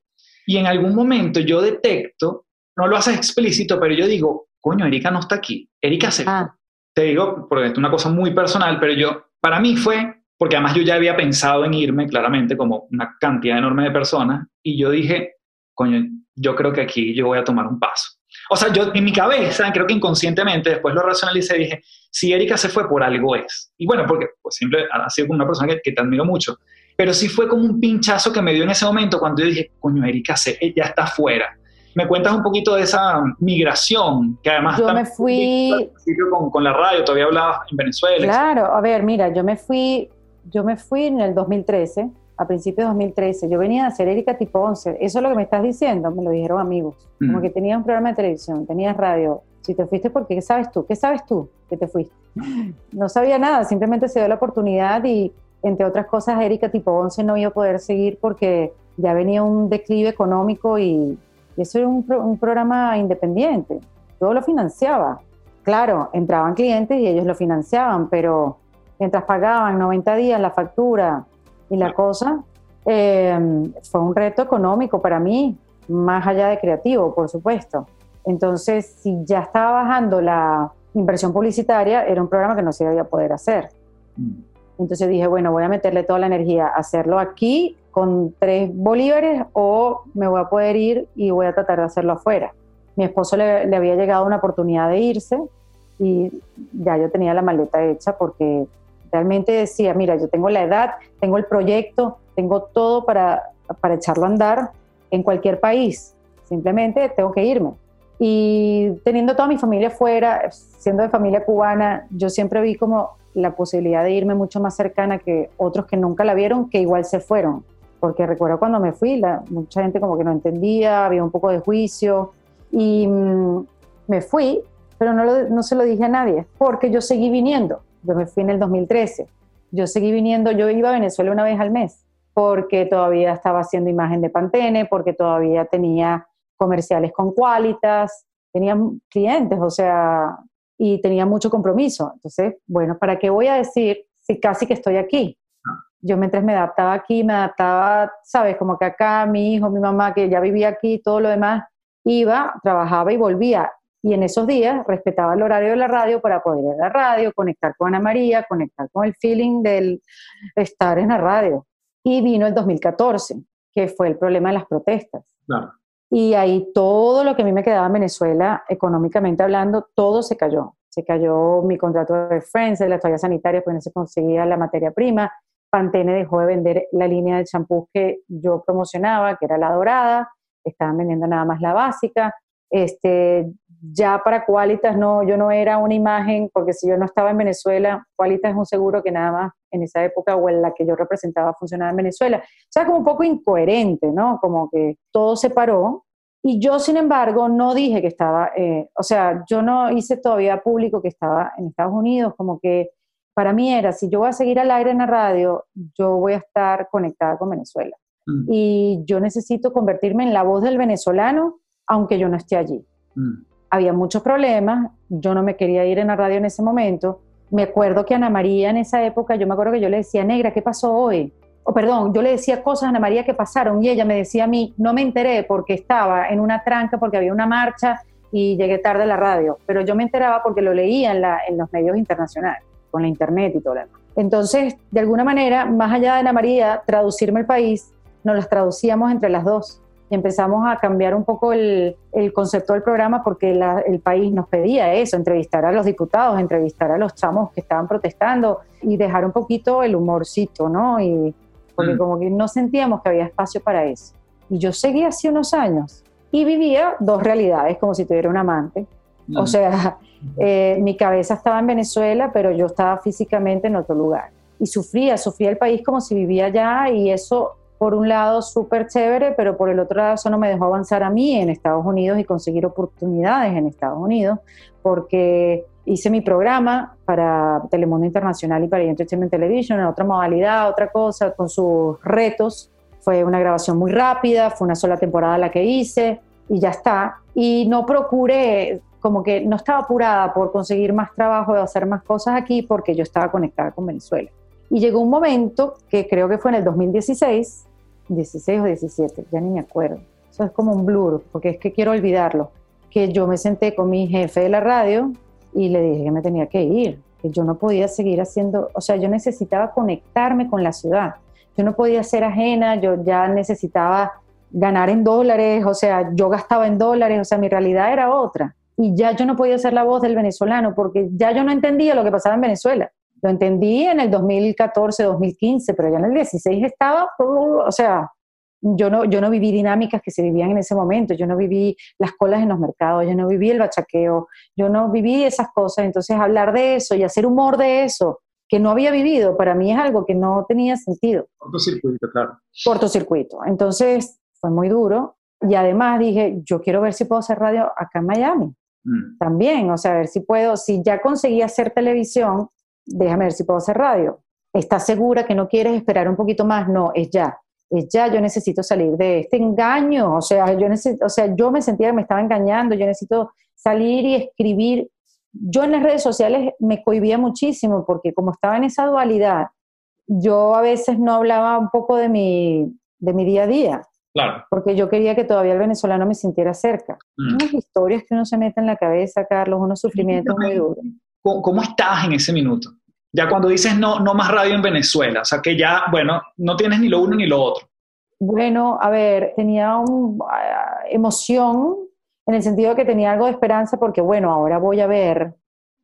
Y en algún momento yo detecto, no lo haces explícito, pero yo digo, coño, Erika no está aquí. Erika se ah. Te digo, porque es una cosa muy personal, pero yo, para mí fue, porque además yo ya había pensado en irme, claramente, como una cantidad enorme de personas, y yo dije, coño, yo creo que aquí yo voy a tomar un paso. O sea, yo en mi cabeza, creo que inconscientemente, después lo racionalicé y dije, si Erika se fue por algo es. Y bueno, porque pues, siempre ha sido una persona que, que, te admiro mucho. Pero sí fue como un pinchazo que me dio en ese momento cuando yo dije, coño, Erika se, ya está fuera. ¿Me cuentas un poquito de esa migración? Que además... Yo me fui... Con, con la radio, todavía hablabas en Venezuela. Claro, a ver, mira, yo me fui, yo me fui en el 2013 a principios de 2013. Yo venía a hacer Erika tipo 11. Eso es lo que me estás diciendo, me lo dijeron amigos. Como que tenías un programa de televisión, tenías radio. Si te fuiste, porque ¿qué sabes tú? ¿Qué sabes tú que te fuiste? No sabía nada, simplemente se dio la oportunidad y, entre otras cosas, Erika tipo 11 no iba a poder seguir porque ya venía un declive económico y, eso era un, un programa independiente. Yo lo financiaba. Claro, entraban clientes y ellos lo financiaban, pero mientras pagaban 90 días la factura, y la cosa eh, fue un reto económico para mí, más allá de creativo, por supuesto. Entonces, si ya estaba bajando la inversión publicitaria, era un programa que no se iba a poder hacer. Mm. Entonces dije, bueno, voy a meterle toda la energía a hacerlo aquí con tres bolívares o me voy a poder ir y voy a tratar de hacerlo afuera. Mi esposo le, le había llegado una oportunidad de irse y ya yo tenía la maleta hecha porque Realmente decía, mira, yo tengo la edad, tengo el proyecto, tengo todo para, para echarlo a andar en cualquier país. Simplemente tengo que irme. Y teniendo toda mi familia fuera, siendo de familia cubana, yo siempre vi como la posibilidad de irme mucho más cercana que otros que nunca la vieron, que igual se fueron. Porque recuerdo cuando me fui, la, mucha gente como que no entendía, había un poco de juicio. Y mm, me fui, pero no, no se lo dije a nadie, porque yo seguí viniendo. Yo me fui en el 2013. Yo seguí viniendo, yo iba a Venezuela una vez al mes, porque todavía estaba haciendo imagen de Pantene, porque todavía tenía comerciales con Qualitas, tenía clientes, o sea, y tenía mucho compromiso. Entonces, bueno, ¿para qué voy a decir si casi que estoy aquí? Yo mientras me adaptaba aquí, me adaptaba, sabes, como que acá mi hijo, mi mamá, que ya vivía aquí, todo lo demás, iba, trabajaba y volvía. Y en esos días respetaba el horario de la radio para poder ir a la radio, conectar con Ana María, conectar con el feeling del estar en la radio. Y vino el 2014, que fue el problema de las protestas. Y ahí todo lo que a mí me quedaba en Venezuela, económicamente hablando, todo se cayó. Se cayó mi contrato de Friends, de la toalla sanitaria, porque no se conseguía la materia prima. Pantene dejó de vender la línea de champús que yo promocionaba, que era la dorada. Estaban vendiendo nada más la básica. Este, ya para Qualitas no, yo no era una imagen, porque si yo no estaba en Venezuela, Qualitas es un seguro que nada más en esa época o en la que yo representaba funcionaba en Venezuela. O sea, como un poco incoherente, ¿no? Como que todo se paró. Y yo, sin embargo, no dije que estaba, eh, o sea, yo no hice todavía público que estaba en Estados Unidos, como que para mí era, si yo voy a seguir al aire en la radio, yo voy a estar conectada con Venezuela. Mm. Y yo necesito convertirme en la voz del venezolano, aunque yo no esté allí. Mm había muchos problemas, yo no me quería ir en la radio en ese momento. Me acuerdo que Ana María en esa época, yo me acuerdo que yo le decía, negra, ¿qué pasó hoy? O perdón, yo le decía cosas a Ana María que pasaron y ella me decía a mí, no me enteré porque estaba en una tranca, porque había una marcha y llegué tarde a la radio, pero yo me enteraba porque lo leía en, la, en los medios internacionales, con la internet y todo lo demás. Entonces, de alguna manera, más allá de Ana María, traducirme el país, nos las traducíamos entre las dos empezamos a cambiar un poco el, el concepto del programa porque el país nos pedía eso, entrevistar a los diputados, entrevistar a los chamos que estaban protestando y dejar un poquito el humorcito, ¿no? Y porque mm. como que no sentíamos que había espacio para eso. Y yo seguí hace unos años y vivía dos realidades, como si tuviera un amante. O mm. sea, eh, mi cabeza estaba en Venezuela, pero yo estaba físicamente en otro lugar. Y sufría, sufría el país como si vivía allá y eso por un lado súper chévere, pero por el otro lado eso no me dejó avanzar a mí en Estados Unidos y conseguir oportunidades en Estados Unidos, porque hice mi programa para Telemundo Internacional y para Entertainment Television en otra modalidad, otra cosa, con sus retos. Fue una grabación muy rápida, fue una sola temporada la que hice y ya está. Y no procuré, como que no estaba apurada por conseguir más trabajo, de hacer más cosas aquí, porque yo estaba conectada con Venezuela. Y llegó un momento que creo que fue en el 2016, 16 o 17, ya ni me acuerdo. eso es como un blur, porque es que quiero olvidarlo, que yo me senté con mi jefe de la radio y le dije que me tenía que ir, que yo no podía seguir haciendo, o sea, yo necesitaba conectarme con la ciudad, yo no podía ser ajena, yo ya necesitaba ganar en dólares, o sea, yo gastaba en dólares, o sea, mi realidad era otra. Y ya yo no podía ser la voz del venezolano porque ya yo no entendía lo que pasaba en Venezuela. Lo entendí en el 2014, 2015, pero ya en el 16 estaba, o sea, yo no, yo no viví dinámicas que se vivían en ese momento, yo no viví las colas en los mercados, yo no viví el bachaqueo, yo no viví esas cosas, entonces hablar de eso y hacer humor de eso, que no había vivido, para mí es algo que no tenía sentido. Cortocircuito, claro. Cortocircuito. Entonces fue muy duro y además dije, yo quiero ver si puedo hacer radio acá en Miami. Mm. También, o sea, a ver si puedo, si ya conseguí hacer televisión, déjame ver si puedo hacer radio. ¿Estás segura que no quieres esperar un poquito más? No, es ya ya yo necesito salir de este engaño, o sea, yo necesito, o sea, yo me sentía que me estaba engañando, yo necesito salir y escribir. Yo en las redes sociales me cohibía muchísimo porque como estaba en esa dualidad, yo a veces no hablaba un poco de mi, de mi día a día. Claro. Porque yo quería que todavía el venezolano me sintiera cerca. Mm. Unas historias que uno se mete en la cabeza, Carlos, unos sufrimientos muy duros. ¿Cómo estás en ese minuto? Ya cuando dices no, no más radio en Venezuela, o sea que ya, bueno, no tienes ni lo uno ni lo otro. Bueno, a ver, tenía una ah, emoción en el sentido de que tenía algo de esperanza porque, bueno, ahora voy a ver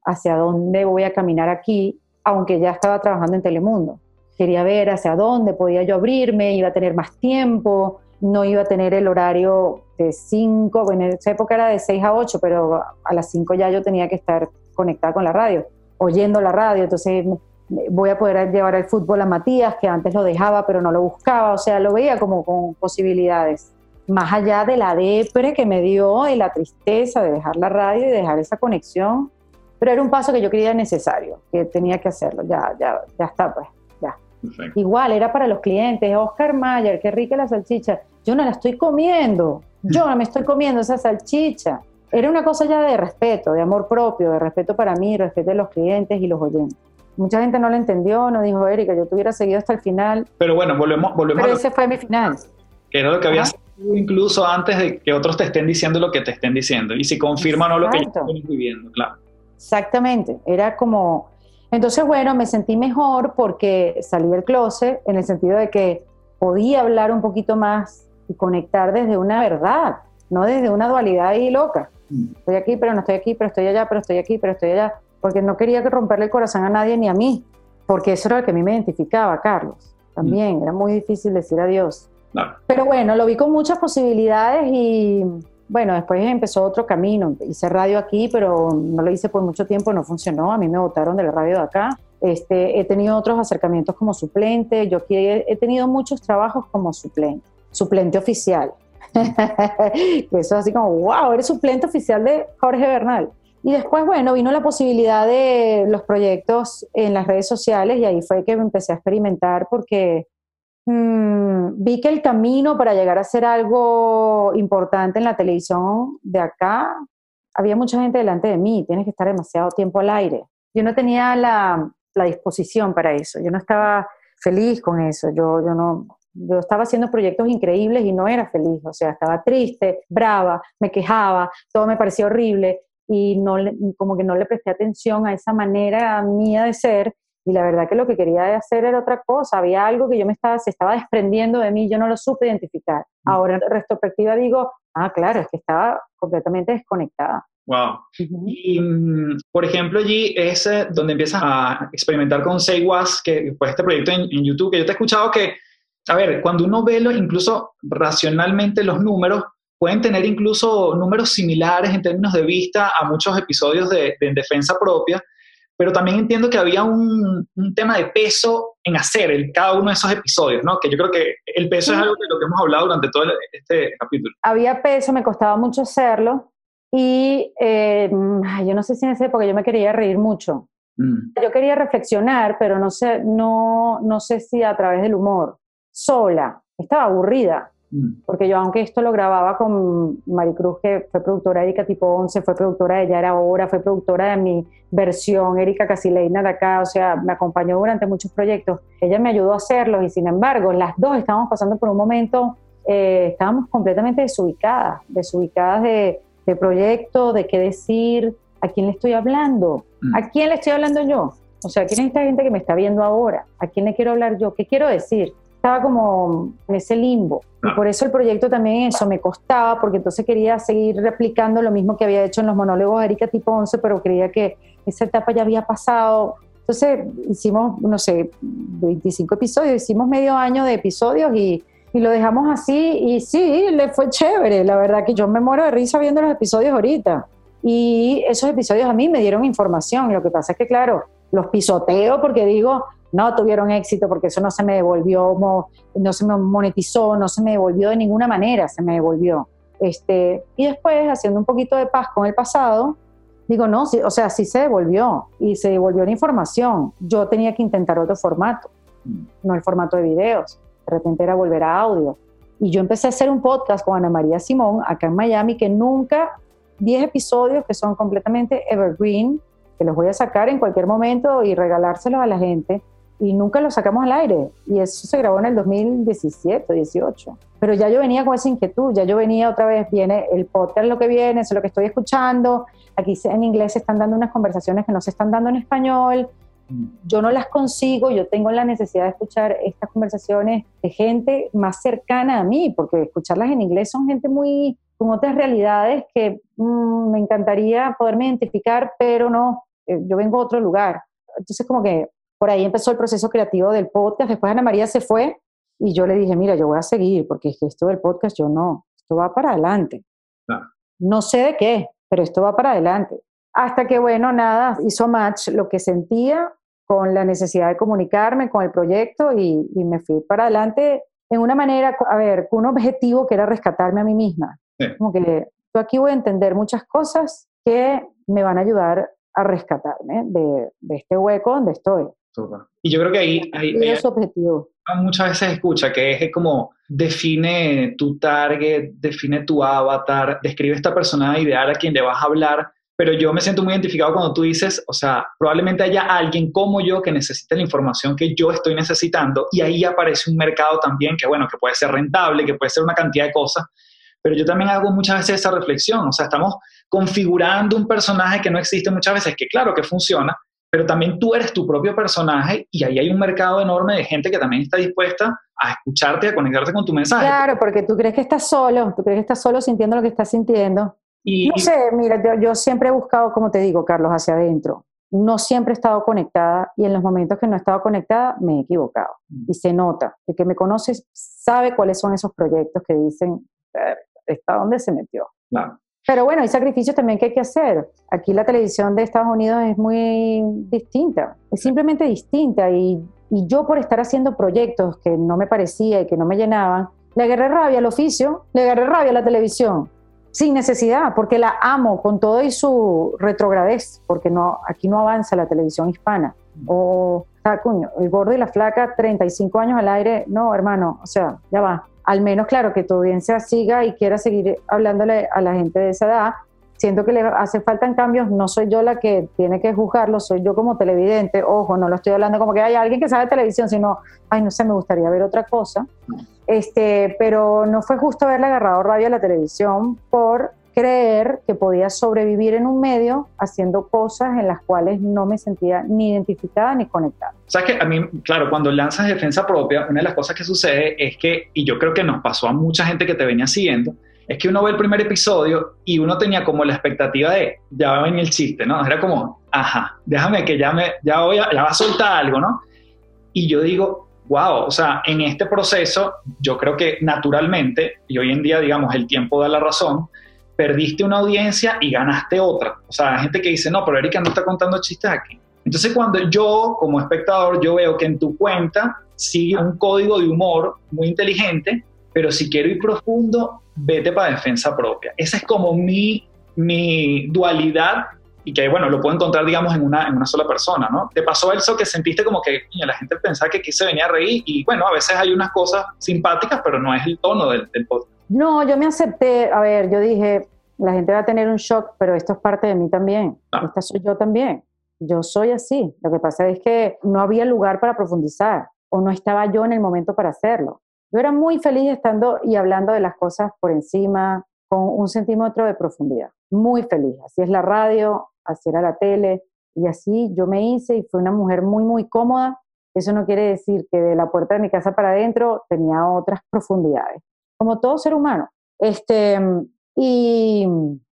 hacia dónde voy a caminar aquí, aunque ya estaba trabajando en Telemundo. Quería ver hacia dónde podía yo abrirme, iba a tener más tiempo, no iba a tener el horario de 5, bueno, en esa época era de 6 a 8, pero a las 5 ya yo tenía que estar conectada con la radio oyendo la radio, entonces voy a poder llevar el fútbol a Matías, que antes lo dejaba pero no lo buscaba, o sea, lo veía como con posibilidades. Más allá de la depre que me dio y la tristeza de dejar la radio y dejar esa conexión, pero era un paso que yo creía necesario, que tenía que hacerlo, ya, ya, ya está, pues, ya. Igual, era para los clientes, Oscar Mayer, qué rica la salchicha, yo no la estoy comiendo, yo no me estoy comiendo esa salchicha era una cosa ya de respeto, de amor propio, de respeto para mí, respeto de los clientes y los oyentes. Mucha gente no lo entendió, no dijo, Erika, yo te hubiera seguido hasta el final. Pero bueno, volvemos, volvemos Pero ese fue mi final. Que era lo que había incluso antes de que otros te estén diciendo lo que te estén diciendo. Y si confirman o lo que estás viviendo, claro. Exactamente, era como... Entonces, bueno, me sentí mejor porque salí del closet en el sentido de que podía hablar un poquito más y conectar desde una verdad, no desde una dualidad ahí loca. Estoy aquí, pero no estoy aquí, pero estoy allá, pero estoy aquí, pero estoy allá. Porque no quería romperle el corazón a nadie ni a mí. Porque eso era lo que a mí me identificaba, Carlos. También era muy difícil decir adiós. Pero bueno, lo vi con muchas posibilidades y bueno, después empezó otro camino. Hice radio aquí, pero no lo hice por mucho tiempo, no funcionó. A mí me votaron de la radio de acá. Este, he tenido otros acercamientos como suplente. Yo aquí he tenido muchos trabajos como suplente, suplente oficial. <laughs> eso es así como, wow, eres suplente oficial de Jorge Bernal. Y después, bueno, vino la posibilidad de los proyectos en las redes sociales y ahí fue que me empecé a experimentar porque mm, vi que el camino para llegar a ser algo importante en la televisión de acá, había mucha gente delante de mí, tienes que estar demasiado tiempo al aire. Yo no tenía la, la disposición para eso, yo no estaba feliz con eso, yo, yo no, yo estaba haciendo proyectos increíbles y no era feliz, o sea, estaba triste, brava, me quejaba, todo me parecía horrible y no como que no le presté atención a esa manera mía de ser y la verdad que lo que quería hacer era otra cosa, había algo que yo me estaba, se estaba desprendiendo de mí, yo no lo supe identificar. Mm. Ahora en retrospectiva digo, ah, claro, es que estaba completamente desconectada. Wow. Y, mm, por ejemplo, allí es donde empiezas a experimentar con Say Was, que fue este proyecto en, en YouTube, que yo te he escuchado que a ver, cuando uno ve los, incluso racionalmente los números, pueden tener incluso números similares en términos de vista a muchos episodios de, defensa propia, pero también entiendo que había un, tema de peso en hacer el, cada uno de esos episodios, ¿no? Que yo creo que el peso es algo de lo que hemos hablado durante todo este capítulo. Había peso, me costaba mucho hacerlo y eh, yo no sé si en esa época yo me quería reír mucho. Mm. Yo quería reflexionar, pero no sé, no, no sé si a través del humor sola, estaba aburrida. Mm. Porque yo, aunque esto lo grababa con Maricruz, que fue productora de Erika Tipo 11, fue productora de Ya Era Hora, fue productora de mi versión, Erika Casileina de acá, o sea, me acompañó durante muchos proyectos. Ella me ayudó a hacerlos y sin embargo, las dos estábamos pasando por un momento eh, estábamos completamente desubicadas, desubicadas de, de proyecto, de qué decir, a quién le estoy hablando, mm. a quién le estoy hablando yo. O sea, ¿quién es esta gente que me está viendo ahora? ¿A quién le quiero hablar yo? ¿Qué quiero decir? Estaba como en ese limbo. Y por eso el proyecto también eso me costaba, porque entonces quería seguir replicando lo mismo que había hecho en los monólogos de Erika Tipo 11, pero creía que esa etapa ya había pasado. Entonces hicimos, no sé, 25 episodios, hicimos medio año de episodios y, y lo dejamos así y sí, le fue chévere. La verdad que yo me muero de risa viendo los episodios ahorita. Y esos episodios a mí me dieron información. Lo que pasa es que, claro, los pisoteo porque digo, no tuvieron éxito porque eso no se me devolvió, no se me monetizó, no se me devolvió de ninguna manera, se me devolvió. Este, y después, haciendo un poquito de paz con el pasado, digo, no, sí, o sea, sí se devolvió y se devolvió la información. Yo tenía que intentar otro formato, no el formato de videos. De repente era volver a audio. Y yo empecé a hacer un podcast con Ana María Simón acá en Miami que nunca, 10 episodios que son completamente evergreen, que los voy a sacar en cualquier momento y regalárselos a la gente. Y nunca los sacamos al aire. Y eso se grabó en el 2017, 18. Pero ya yo venía con esa inquietud, ya yo venía otra vez, viene el podcast lo que viene, eso es lo que estoy escuchando. Aquí en inglés se están dando unas conversaciones que no se están dando en español. Yo no las consigo, yo tengo la necesidad de escuchar estas conversaciones de gente más cercana a mí, porque escucharlas en inglés son gente muy con otras realidades que mm, me encantaría poderme identificar, pero no, eh, yo vengo a otro lugar. Entonces como que por ahí empezó el proceso creativo del podcast, después Ana María se fue y yo le dije, mira, yo voy a seguir, porque esto del podcast yo no, esto va para adelante. No sé de qué, pero esto va para adelante. Hasta que, bueno, nada, hizo match lo que sentía con la necesidad de comunicarme con el proyecto y, me fui para adelante en una manera, a ver, con un objetivo que era rescatarme a mí misma. Como que yo aquí voy a entender muchas cosas que me van a ayudar a rescatarme de, este hueco donde estoy. Y yo creo que ahí, hay es objetivo. Muchas veces escucha que es como define tu target, define tu avatar, describe esta persona ideal a quien le vas a hablar, pero yo me siento muy identificado cuando tú dices, o sea, probablemente haya alguien como yo que necesite la información que yo estoy necesitando y ahí aparece un mercado también que, bueno, que puede ser rentable, que puede ser una cantidad de cosas, pero yo también hago muchas veces esa reflexión, o sea, estamos configurando un personaje que no existe muchas veces, que claro que funciona, pero también tú eres tu propio personaje y ahí hay un mercado enorme de gente que también está dispuesta a escucharte, a conectarte con tu mensaje. Claro, porque tú crees que estás solo, tú crees que estás solo sintiendo lo que estás sintiendo. Y, no sé, mira, yo, yo siempre he buscado, como te digo, Carlos, hacia adentro. No siempre he estado conectada y en los momentos que no he estado conectada me he equivocado. Mm. Y se nota. El que me conoce sabe cuáles son esos proyectos que dicen, está donde se metió. Pero bueno, hay sacrificios también que hay que hacer. Aquí la televisión de Estados Unidos es muy distinta, es simplemente distinta y, y yo por estar haciendo proyectos que no me parecía y que no me llenaban, le agarré rabia al oficio, le agarré rabia a la televisión, sin necesidad, porque la amo con todo y su retrogradez, porque no, aquí no avanza la televisión hispana. O, ah, el gordo y la flaca, 35 años al aire, no, hermano, o sea, ya va al menos, claro, que tu audiencia siga y quiera seguir hablándole a la gente de esa edad. Siento que le hace falta cambios, no soy yo la que tiene que juzgarlo, soy yo como televidente. Ojo, no lo estoy hablando como que hay alguien que sabe televisión, sino, ay, no sé, me gustaría ver otra cosa. Este, pero no fue justo haberle agarrado rabia a la televisión por creer que podía sobrevivir en un medio haciendo cosas en las cuales no me sentía ni identificada ni conectada. Sabes que a mí, claro, cuando lanzas defensa propia, una de las cosas que sucede es que, y yo creo que nos pasó a mucha gente que te venía siguiendo, es que uno ve el primer episodio y uno tenía como la expectativa de, ya va a venir el chiste, ¿no? Era como, ajá, déjame que ya, me, ya, voy a, ya va a soltar algo, ¿no? Y yo digo, wow, o sea, en este proceso yo creo que naturalmente, y hoy en día, digamos, el tiempo da la razón, perdiste una audiencia y ganaste otra. O sea, hay gente que dice, no, pero Erika no está contando chistes aquí. Entonces, cuando yo, como espectador, yo veo que en tu cuenta sigue un código de humor muy inteligente, pero si quiero ir profundo, vete para defensa propia. Esa es como mi, mi dualidad y que, bueno, lo puedo encontrar, digamos, en una, en una sola persona, ¿no? ¿Te pasó eso que sentiste como que la gente pensaba que aquí se venía a reír? Y bueno, a veces hay unas cosas simpáticas, pero no es el tono del, del podcast. No, yo me acepté, a ver, yo dije, la gente va a tener un shock, pero esto es parte de mí también. Ah. Esta soy yo también. Yo soy así. Lo que pasa es que no había lugar para profundizar o no estaba yo en el momento para hacerlo. Yo era muy feliz estando y hablando de las cosas por encima, con un centímetro de profundidad. Muy feliz. Así es la radio, así era la tele, y así yo me hice y fui una mujer muy, muy cómoda. Eso no quiere decir que de la puerta de mi casa para adentro tenía otras profundidades, como todo ser humano. Este, y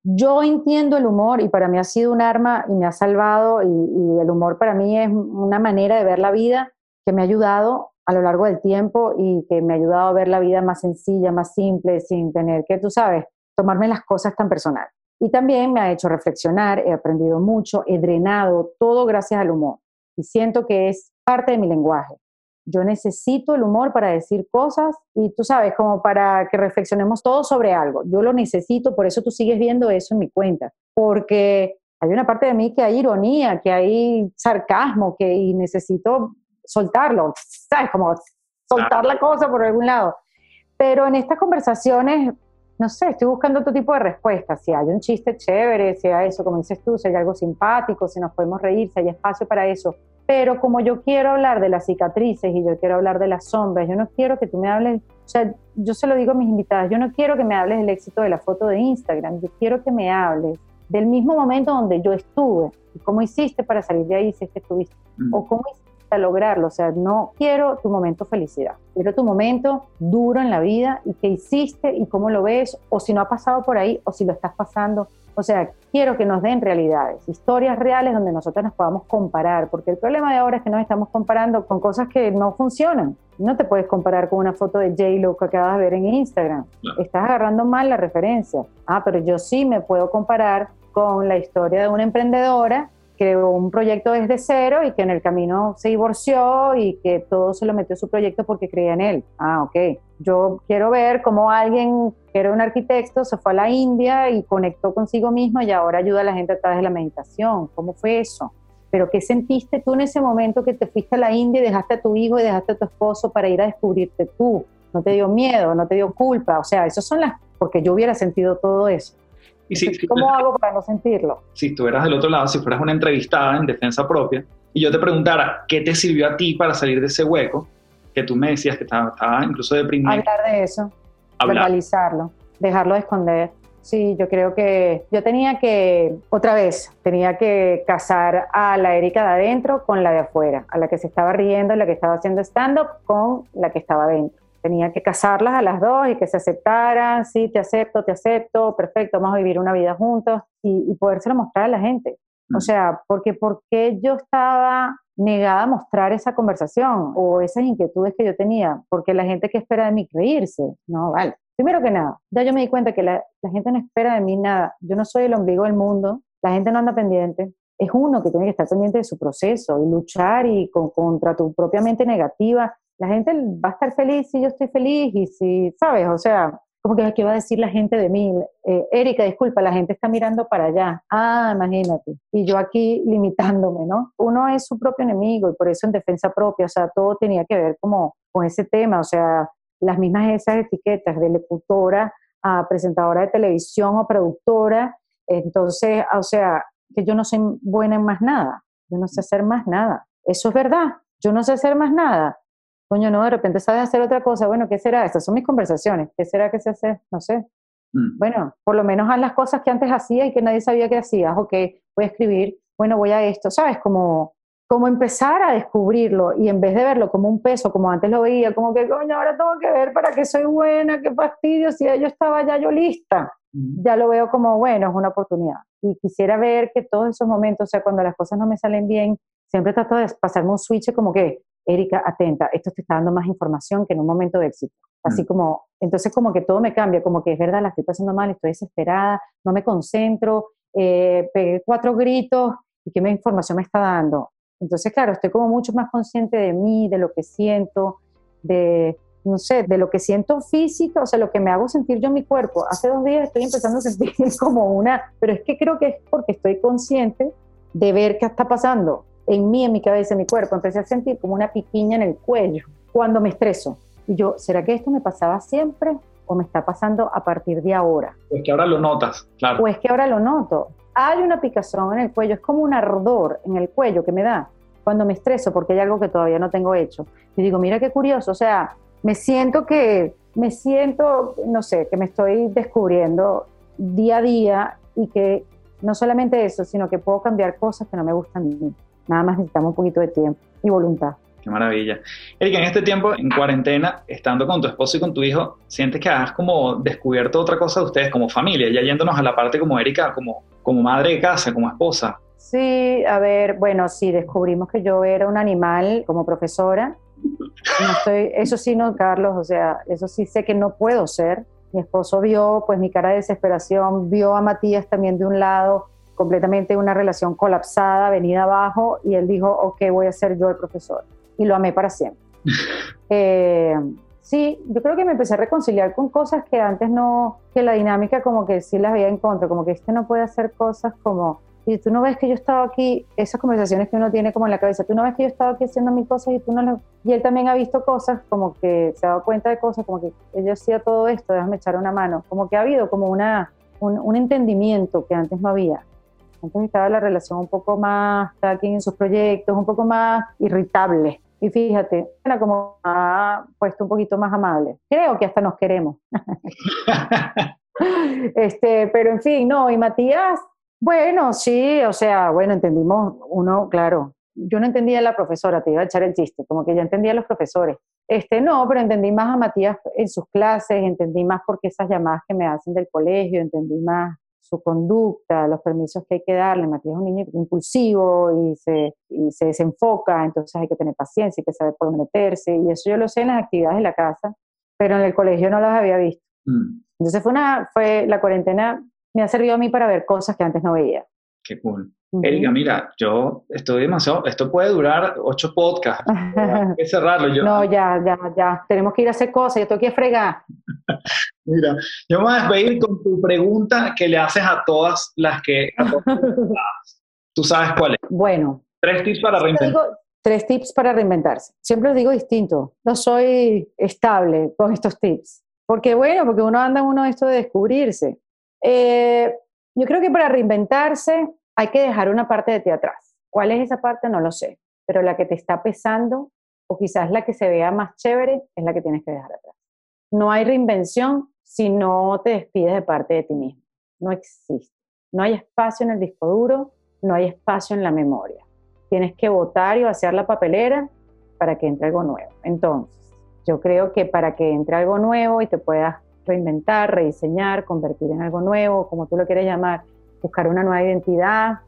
yo entiendo el humor y para mí ha sido un arma y me ha salvado y, y el humor para mí es una manera de ver la vida que me ha ayudado a lo largo del tiempo y que me ha ayudado a ver la vida más sencilla, más simple, sin tener que, tú sabes, tomarme las cosas tan personal. Y también me ha hecho reflexionar, he aprendido mucho, he drenado todo gracias al humor. Y siento que es parte de mi lenguaje. Yo necesito el humor para decir cosas y tú sabes, como para que reflexionemos todos sobre algo. Yo lo necesito, por eso tú sigues viendo eso en mi cuenta, porque hay una parte de mí que hay ironía, que hay sarcasmo, que y necesito soltarlo, ¿sabes? Como soltar la cosa por algún lado. Pero en estas conversaciones, no sé, estoy buscando otro tipo de respuestas. Si hay un chiste chévere, si hay eso, como dices tú, si hay algo simpático, si nos podemos reír, si hay espacio para eso. Pero como yo quiero hablar de las cicatrices y yo quiero hablar de las sombras, yo no quiero que tú me hables, o sea, yo se lo digo a mis invitadas, yo no quiero que me hables del éxito de la foto de Instagram, yo quiero que me hables del mismo momento donde yo estuve y cómo hiciste para salir de ahí si es que estuviste, mm. o cómo hiciste lograrlo. O sea, no quiero tu momento felicidad, quiero tu momento duro en la vida y qué hiciste y cómo lo ves, o si no ha pasado por ahí, o si lo estás pasando. O sea, quiero que nos den realidades, historias reales donde nosotros nos podamos comparar, porque el problema de ahora es que nos estamos comparando con cosas que no funcionan. No te puedes comparar con una foto de J-Lo que acabas de ver en Instagram. Estás agarrando mal la referencia. Ah, pero yo sí me puedo comparar con la historia de una emprendedora creó un proyecto desde cero y que en el camino se divorció y que todo se lo metió a su proyecto porque creía en él. Ah, ok. Yo quiero ver cómo alguien que era un arquitecto se fue a la India y conectó consigo mismo y ahora ayuda a la gente a través de la meditación. ¿Cómo fue eso? Pero ¿qué sentiste tú en ese momento que te fuiste a la India y dejaste a tu hijo y dejaste a tu esposo para ir a descubrirte tú? ¿No te dio miedo? ¿No te dio culpa? O sea, esas son las... porque yo hubiera sentido todo eso. Y ¿Cómo hago para no sentirlo? Si estuvieras del otro lado, si fueras una entrevistada en defensa propia, y yo te preguntara, ¿qué te sirvió a ti para salir de ese hueco? Que tú me decías que estaba, incluso deprimido. Hablar de eso, verbalizarlo, dejarlo de esconder. Sí, yo creo que yo tenía que, otra vez, tenía que casar a la Erika de adentro con la de afuera, a la que se estaba riendo, la que estaba haciendo stand-up con la que estaba adentro tenía que casarlas a las dos y que se aceptaran, sí, te acepto, te acepto, perfecto, vamos a vivir una vida juntos y, y podérselo mostrar a la gente. O mm. sea, porque porque yo estaba negada a mostrar esa conversación o esas inquietudes que yo tenía, porque la gente que espera de mí reírse, no, vale. Primero que nada, ya yo me di cuenta que la, la gente no espera de mí nada. Yo no soy el ombligo del mundo, la gente no anda pendiente. Es uno que tiene que estar pendiente de su proceso y luchar y con, contra tu propia mente negativa la gente va a estar feliz si yo estoy feliz y si, ¿sabes? O sea, como que, ¿qué va a decir la gente de mí? Eh, Erika, disculpa, la gente está mirando para allá. Ah, imagínate. Y yo aquí limitándome, ¿no? Uno es su propio enemigo y por eso en defensa propia, o sea, todo tenía que ver como con ese tema, o sea, las mismas esas etiquetas de locutora a presentadora de televisión o productora. Entonces, o sea, que yo no soy buena en más nada, yo no sé hacer más nada. Eso es verdad, yo no sé hacer más nada coño, no, de repente sabes hacer otra cosa, bueno, ¿qué será? Estas son mis conversaciones, ¿qué será que se hace? No sé. Mm. Bueno, por lo menos haz las cosas que antes hacía y que nadie sabía que hacías, ok, voy a escribir, bueno, voy a esto, ¿sabes? Como, como empezar a descubrirlo y en vez de verlo como un peso, como antes lo veía, como que, coño, ahora tengo que ver para qué soy buena, qué fastidio, si yo estaba ya yo lista, mm. ya lo veo como, bueno, es una oportunidad. Y quisiera ver que todos esos momentos, o sea, cuando las cosas no me salen bien, siempre trato de pasarme un switch como que, Erika, atenta, esto te está dando más información que en un momento de éxito. Así mm. como, entonces como que todo me cambia, como que es verdad, la estoy pasando mal, estoy desesperada, no me concentro, eh, pegué cuatro gritos y qué información me está dando. Entonces, claro, estoy como mucho más consciente de mí, de lo que siento, de, no sé, de lo que siento físico, o sea, lo que me hago sentir yo en mi cuerpo. Hace dos días estoy empezando a sentir <laughs> como una, pero es que creo que es porque estoy consciente de ver qué está pasando en mí, en mi cabeza, en mi cuerpo, empecé a sentir como una piquiña en el cuello cuando me estreso. Y yo, ¿será que esto me pasaba siempre o me está pasando a partir de ahora? Es que ahora lo notas, claro. O es que ahora lo noto. Hay una picazón en el cuello, es como un ardor en el cuello que me da cuando me estreso porque hay algo que todavía no tengo hecho. Y digo, mira qué curioso, o sea, me siento que, me siento, no sé, que me estoy descubriendo día a día y que no solamente eso, sino que puedo cambiar cosas que no me gustan. Nada más necesitamos un poquito de tiempo y voluntad. Qué maravilla. Erika, en este tiempo, en cuarentena, estando con tu esposo y con tu hijo, ¿sientes que has como descubierto otra cosa de ustedes como familia? Ya yéndonos a la parte como Erika, como, como madre de casa, como esposa. Sí, a ver, bueno, sí, descubrimos que yo era un animal como profesora. No estoy, eso sí, no, Carlos, o sea, eso sí sé que no puedo ser. Mi esposo vio pues mi cara de desesperación, vio a Matías también de un lado, completamente una relación colapsada, venida abajo, y él dijo, ok, voy a ser yo el profesor y lo amé para siempre. <laughs> Eh, sí, yo creo que me empecé a reconciliar con cosas que antes no, que la dinámica como que sí las veía en contra, como que este no puede hacer cosas como, y tú no ves que yo estaba aquí, esas conversaciones que uno tiene como en la cabeza, tú no ves que yo estaba aquí haciendo mis cosas y tú no. Y él también ha visto cosas como que se ha dado cuenta de cosas, como que yo hacía todo esto, déjame echar una mano, como que ha habido como una, un, un entendimiento que antes no había. Antes estaba la relación un poco más, cada quien en sus proyectos, un poco más irritable y fíjate, era como ha puesto un poquito más amable. Creo que hasta nos queremos. <laughs> este, pero en fin, no, y Matías, bueno, sí, o sea, bueno, entendimos uno, claro. Yo no entendía a la profesora, te iba a echar el chiste, como que ya entendía a los profesores. Este, no, pero entendí más a Matías en sus clases, entendí más porque esas llamadas que me hacen del colegio, entendí más su conducta, los permisos que hay que darle. Matías es un niño impulsivo y se, y se desenfoca, entonces hay que tener paciencia, hay que saber por meterse. Y eso yo lo sé en las actividades de la casa, pero en el colegio no las había visto. Mm. Entonces fue una, fue, la cuarentena me ha servido a mí para ver cosas que antes no veía. Qué cool. Erika, mira, yo estoy demasiado, esto puede durar ocho podcasts, <laughs> hay que cerrarlo. Yo, no, ya, ya, ya, tenemos que ir a hacer cosas, yo tengo que fregar. <laughs> mira, yo me voy a despedir con tu pregunta que le haces a todas las que... <laughs> Tú sabes cuál es. Bueno. Tres tips para reinventarse. Tres tips para reinventarse. Siempre os digo distinto, no soy estable con estos tips. Porque bueno, porque uno anda en uno de esto de descubrirse. Eh, yo creo que para reinventarse hay que dejar una parte de ti atrás. ¿Cuál es esa parte? No lo sé, pero la que te está pesando o quizás la que se vea más chévere es la que tienes que dejar atrás. No hay reinvención si no te despides de parte de ti mismo. No existe. No hay espacio en el disco duro, no hay espacio en la memoria. Tienes que votar y vaciar la papelera para que entre algo nuevo. Entonces, yo creo que para que entre algo nuevo y te puedas reinventar, rediseñar, convertir en algo nuevo, como tú lo quieres llamar, buscar una nueva identidad,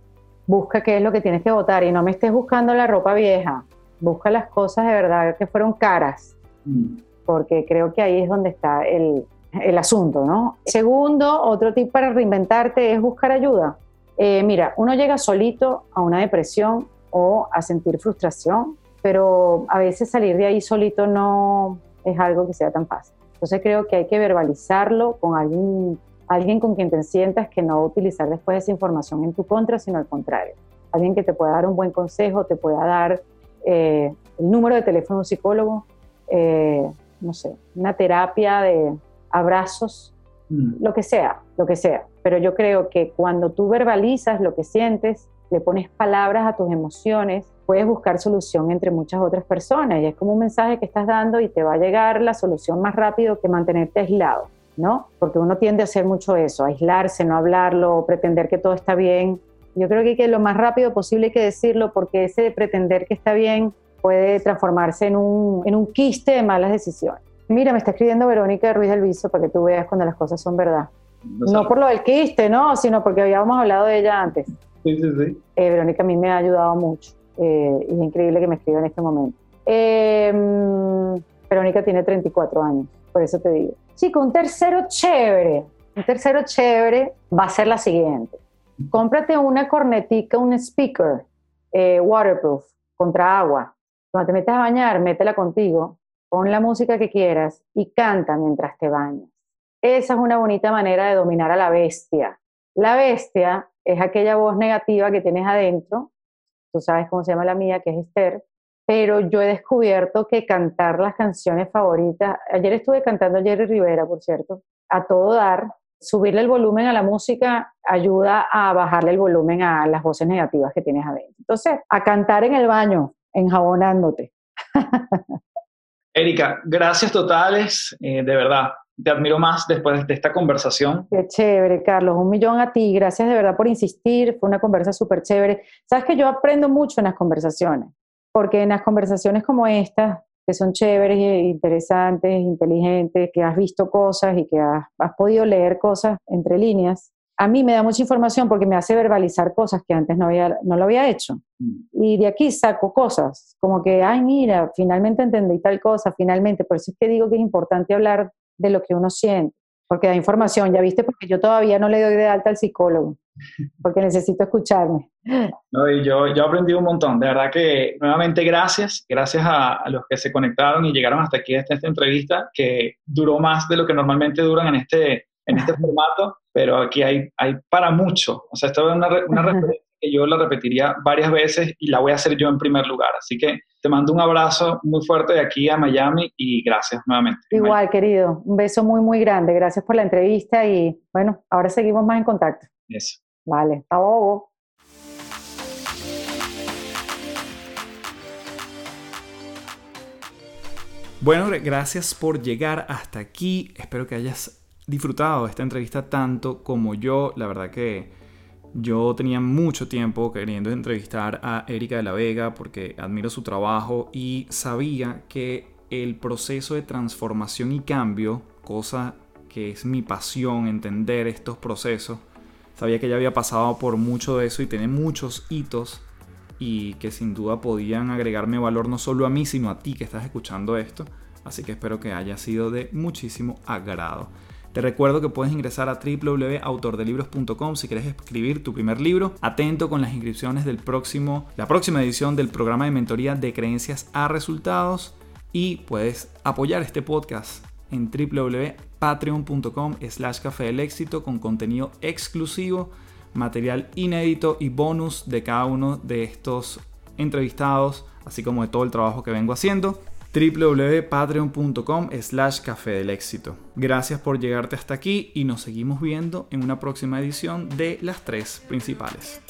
busca qué es lo que tienes que votar y no me estés buscando la ropa vieja, busca las cosas de verdad que fueron caras, mm. porque creo que ahí es donde está el, el asunto, ¿no? Segundo, otro tip para reinventarte es buscar ayuda. Eh, mira, uno llega solito a una depresión o a sentir frustración, pero a veces salir de ahí solito no es algo que sea tan fácil. Entonces creo que hay que verbalizarlo con alguien alguien con quien te sientas que no va utilizar después esa información en tu contra, sino al contrario. Alguien que te pueda dar un buen consejo, te pueda dar eh, el número de teléfono de un psicólogo, eh, no sé, una terapia de abrazos, mm. lo que sea, lo que sea. Pero yo creo que cuando tú verbalizas lo que sientes, le pones palabras a tus emociones, puedes buscar solución entre muchas otras personas y es como un mensaje que estás dando y te va a llegar la solución más rápido que mantenerte aislado. ¿no? Porque uno tiende a hacer mucho eso, aislarse, no hablarlo, pretender que todo está bien. Yo creo que, que lo más rápido posible hay que decirlo porque ese pretender que está bien puede transformarse en un, en un quiste de malas decisiones. Mira, me está escribiendo Verónica Ruiz del Viso para que tú veas cuando las cosas son verdad. No, por lo del quiste, ¿no? Sino porque habíamos hablado de ella antes. Sí, sí, sí. Eh, Verónica a mí me ha ayudado mucho eh, y es increíble que me escriba en este momento. Eh, Verónica tiene 34 años, por eso te digo. Chico, un tercero chévere, un tercero chévere va a ser la siguiente. Cómprate una cornetica, un speaker eh, waterproof, contra agua. Cuando te metes a bañar, métela contigo, pon la música que quieras y canta mientras te bañas. Esa es una bonita manera de dominar a la bestia. La bestia es aquella voz negativa que tienes adentro, tú sabes cómo se llama la mía, que es Esther, pero yo he descubierto que cantar las canciones favoritas, ayer estuve cantando Jerry Rivera, por cierto, a todo dar, subirle el volumen a la música ayuda a bajarle el volumen a las voces negativas que tienes adentro. Entonces, a cantar en el baño, enjabonándote. <laughs> Erika, gracias totales, eh, de verdad. Te admiro más después de esta conversación. Qué chévere, Carlos. Un millón a ti. Gracias de verdad por insistir. Fue una conversa súper chévere. Sabes que yo aprendo mucho en las conversaciones, porque en las conversaciones como esta, que son chéveres, interesantes, inteligentes, que has visto cosas y que has, has podido leer cosas entre líneas, a mí me da mucha información porque me hace verbalizar cosas que antes no, había, no lo había hecho. Mm. Y de aquí saco cosas, como que, ay, mira, finalmente entendí tal cosa, finalmente. Por eso es que digo que es importante hablar de lo que uno siente, porque da información, ya viste, porque yo todavía no le doy de alta al psicólogo, <laughs> porque necesito escucharme. No, y yo, yo aprendí un montón, de verdad que nuevamente gracias, gracias a, los que se conectaron y llegaron hasta aquí, hasta esta entrevista, que duró más de lo que normalmente duran en este, en este <laughs> formato pero aquí hay, hay para mucho. O sea, esto es una, una referencia que yo la repetiría varias veces y la voy a hacer yo en primer lugar. Así que te mando un abrazo muy fuerte de aquí a Miami y gracias nuevamente. Igual, querido. Un beso muy, muy grande. Gracias por la entrevista y bueno, ahora seguimos más en contacto. Eso. Vale, hasta luego. Bueno, gracias por llegar hasta aquí. Espero que hayas disfrutado esta entrevista tanto como yo. La verdad que yo tenía mucho tiempo queriendo entrevistar a Erika de la Vega porque admiro su trabajo y sabía que el proceso de transformación y cambio, cosa que es mi pasión, entender estos procesos, sabía que ella había pasado por mucho de eso y tiene muchos hitos y que sin duda podían agregarme valor no solo a mí, sino a ti que estás escuchando esto. Así que espero que haya sido de muchísimo agrado. Te recuerdo que puedes ingresar a www.autordelibros.com si quieres escribir tu primer libro. Atento con las inscripciones del próximo, la próxima edición del programa de mentoría de creencias a resultados y puedes apoyar este podcast en www.patreon.com slash café del éxito con contenido exclusivo, material inédito y bonus de cada uno de estos entrevistados, así como de todo el trabajo que vengo haciendo www.patreon.com slash café del éxito. Gracias por llegarte hasta aquí y nos seguimos viendo en una próxima edición de las tres principales.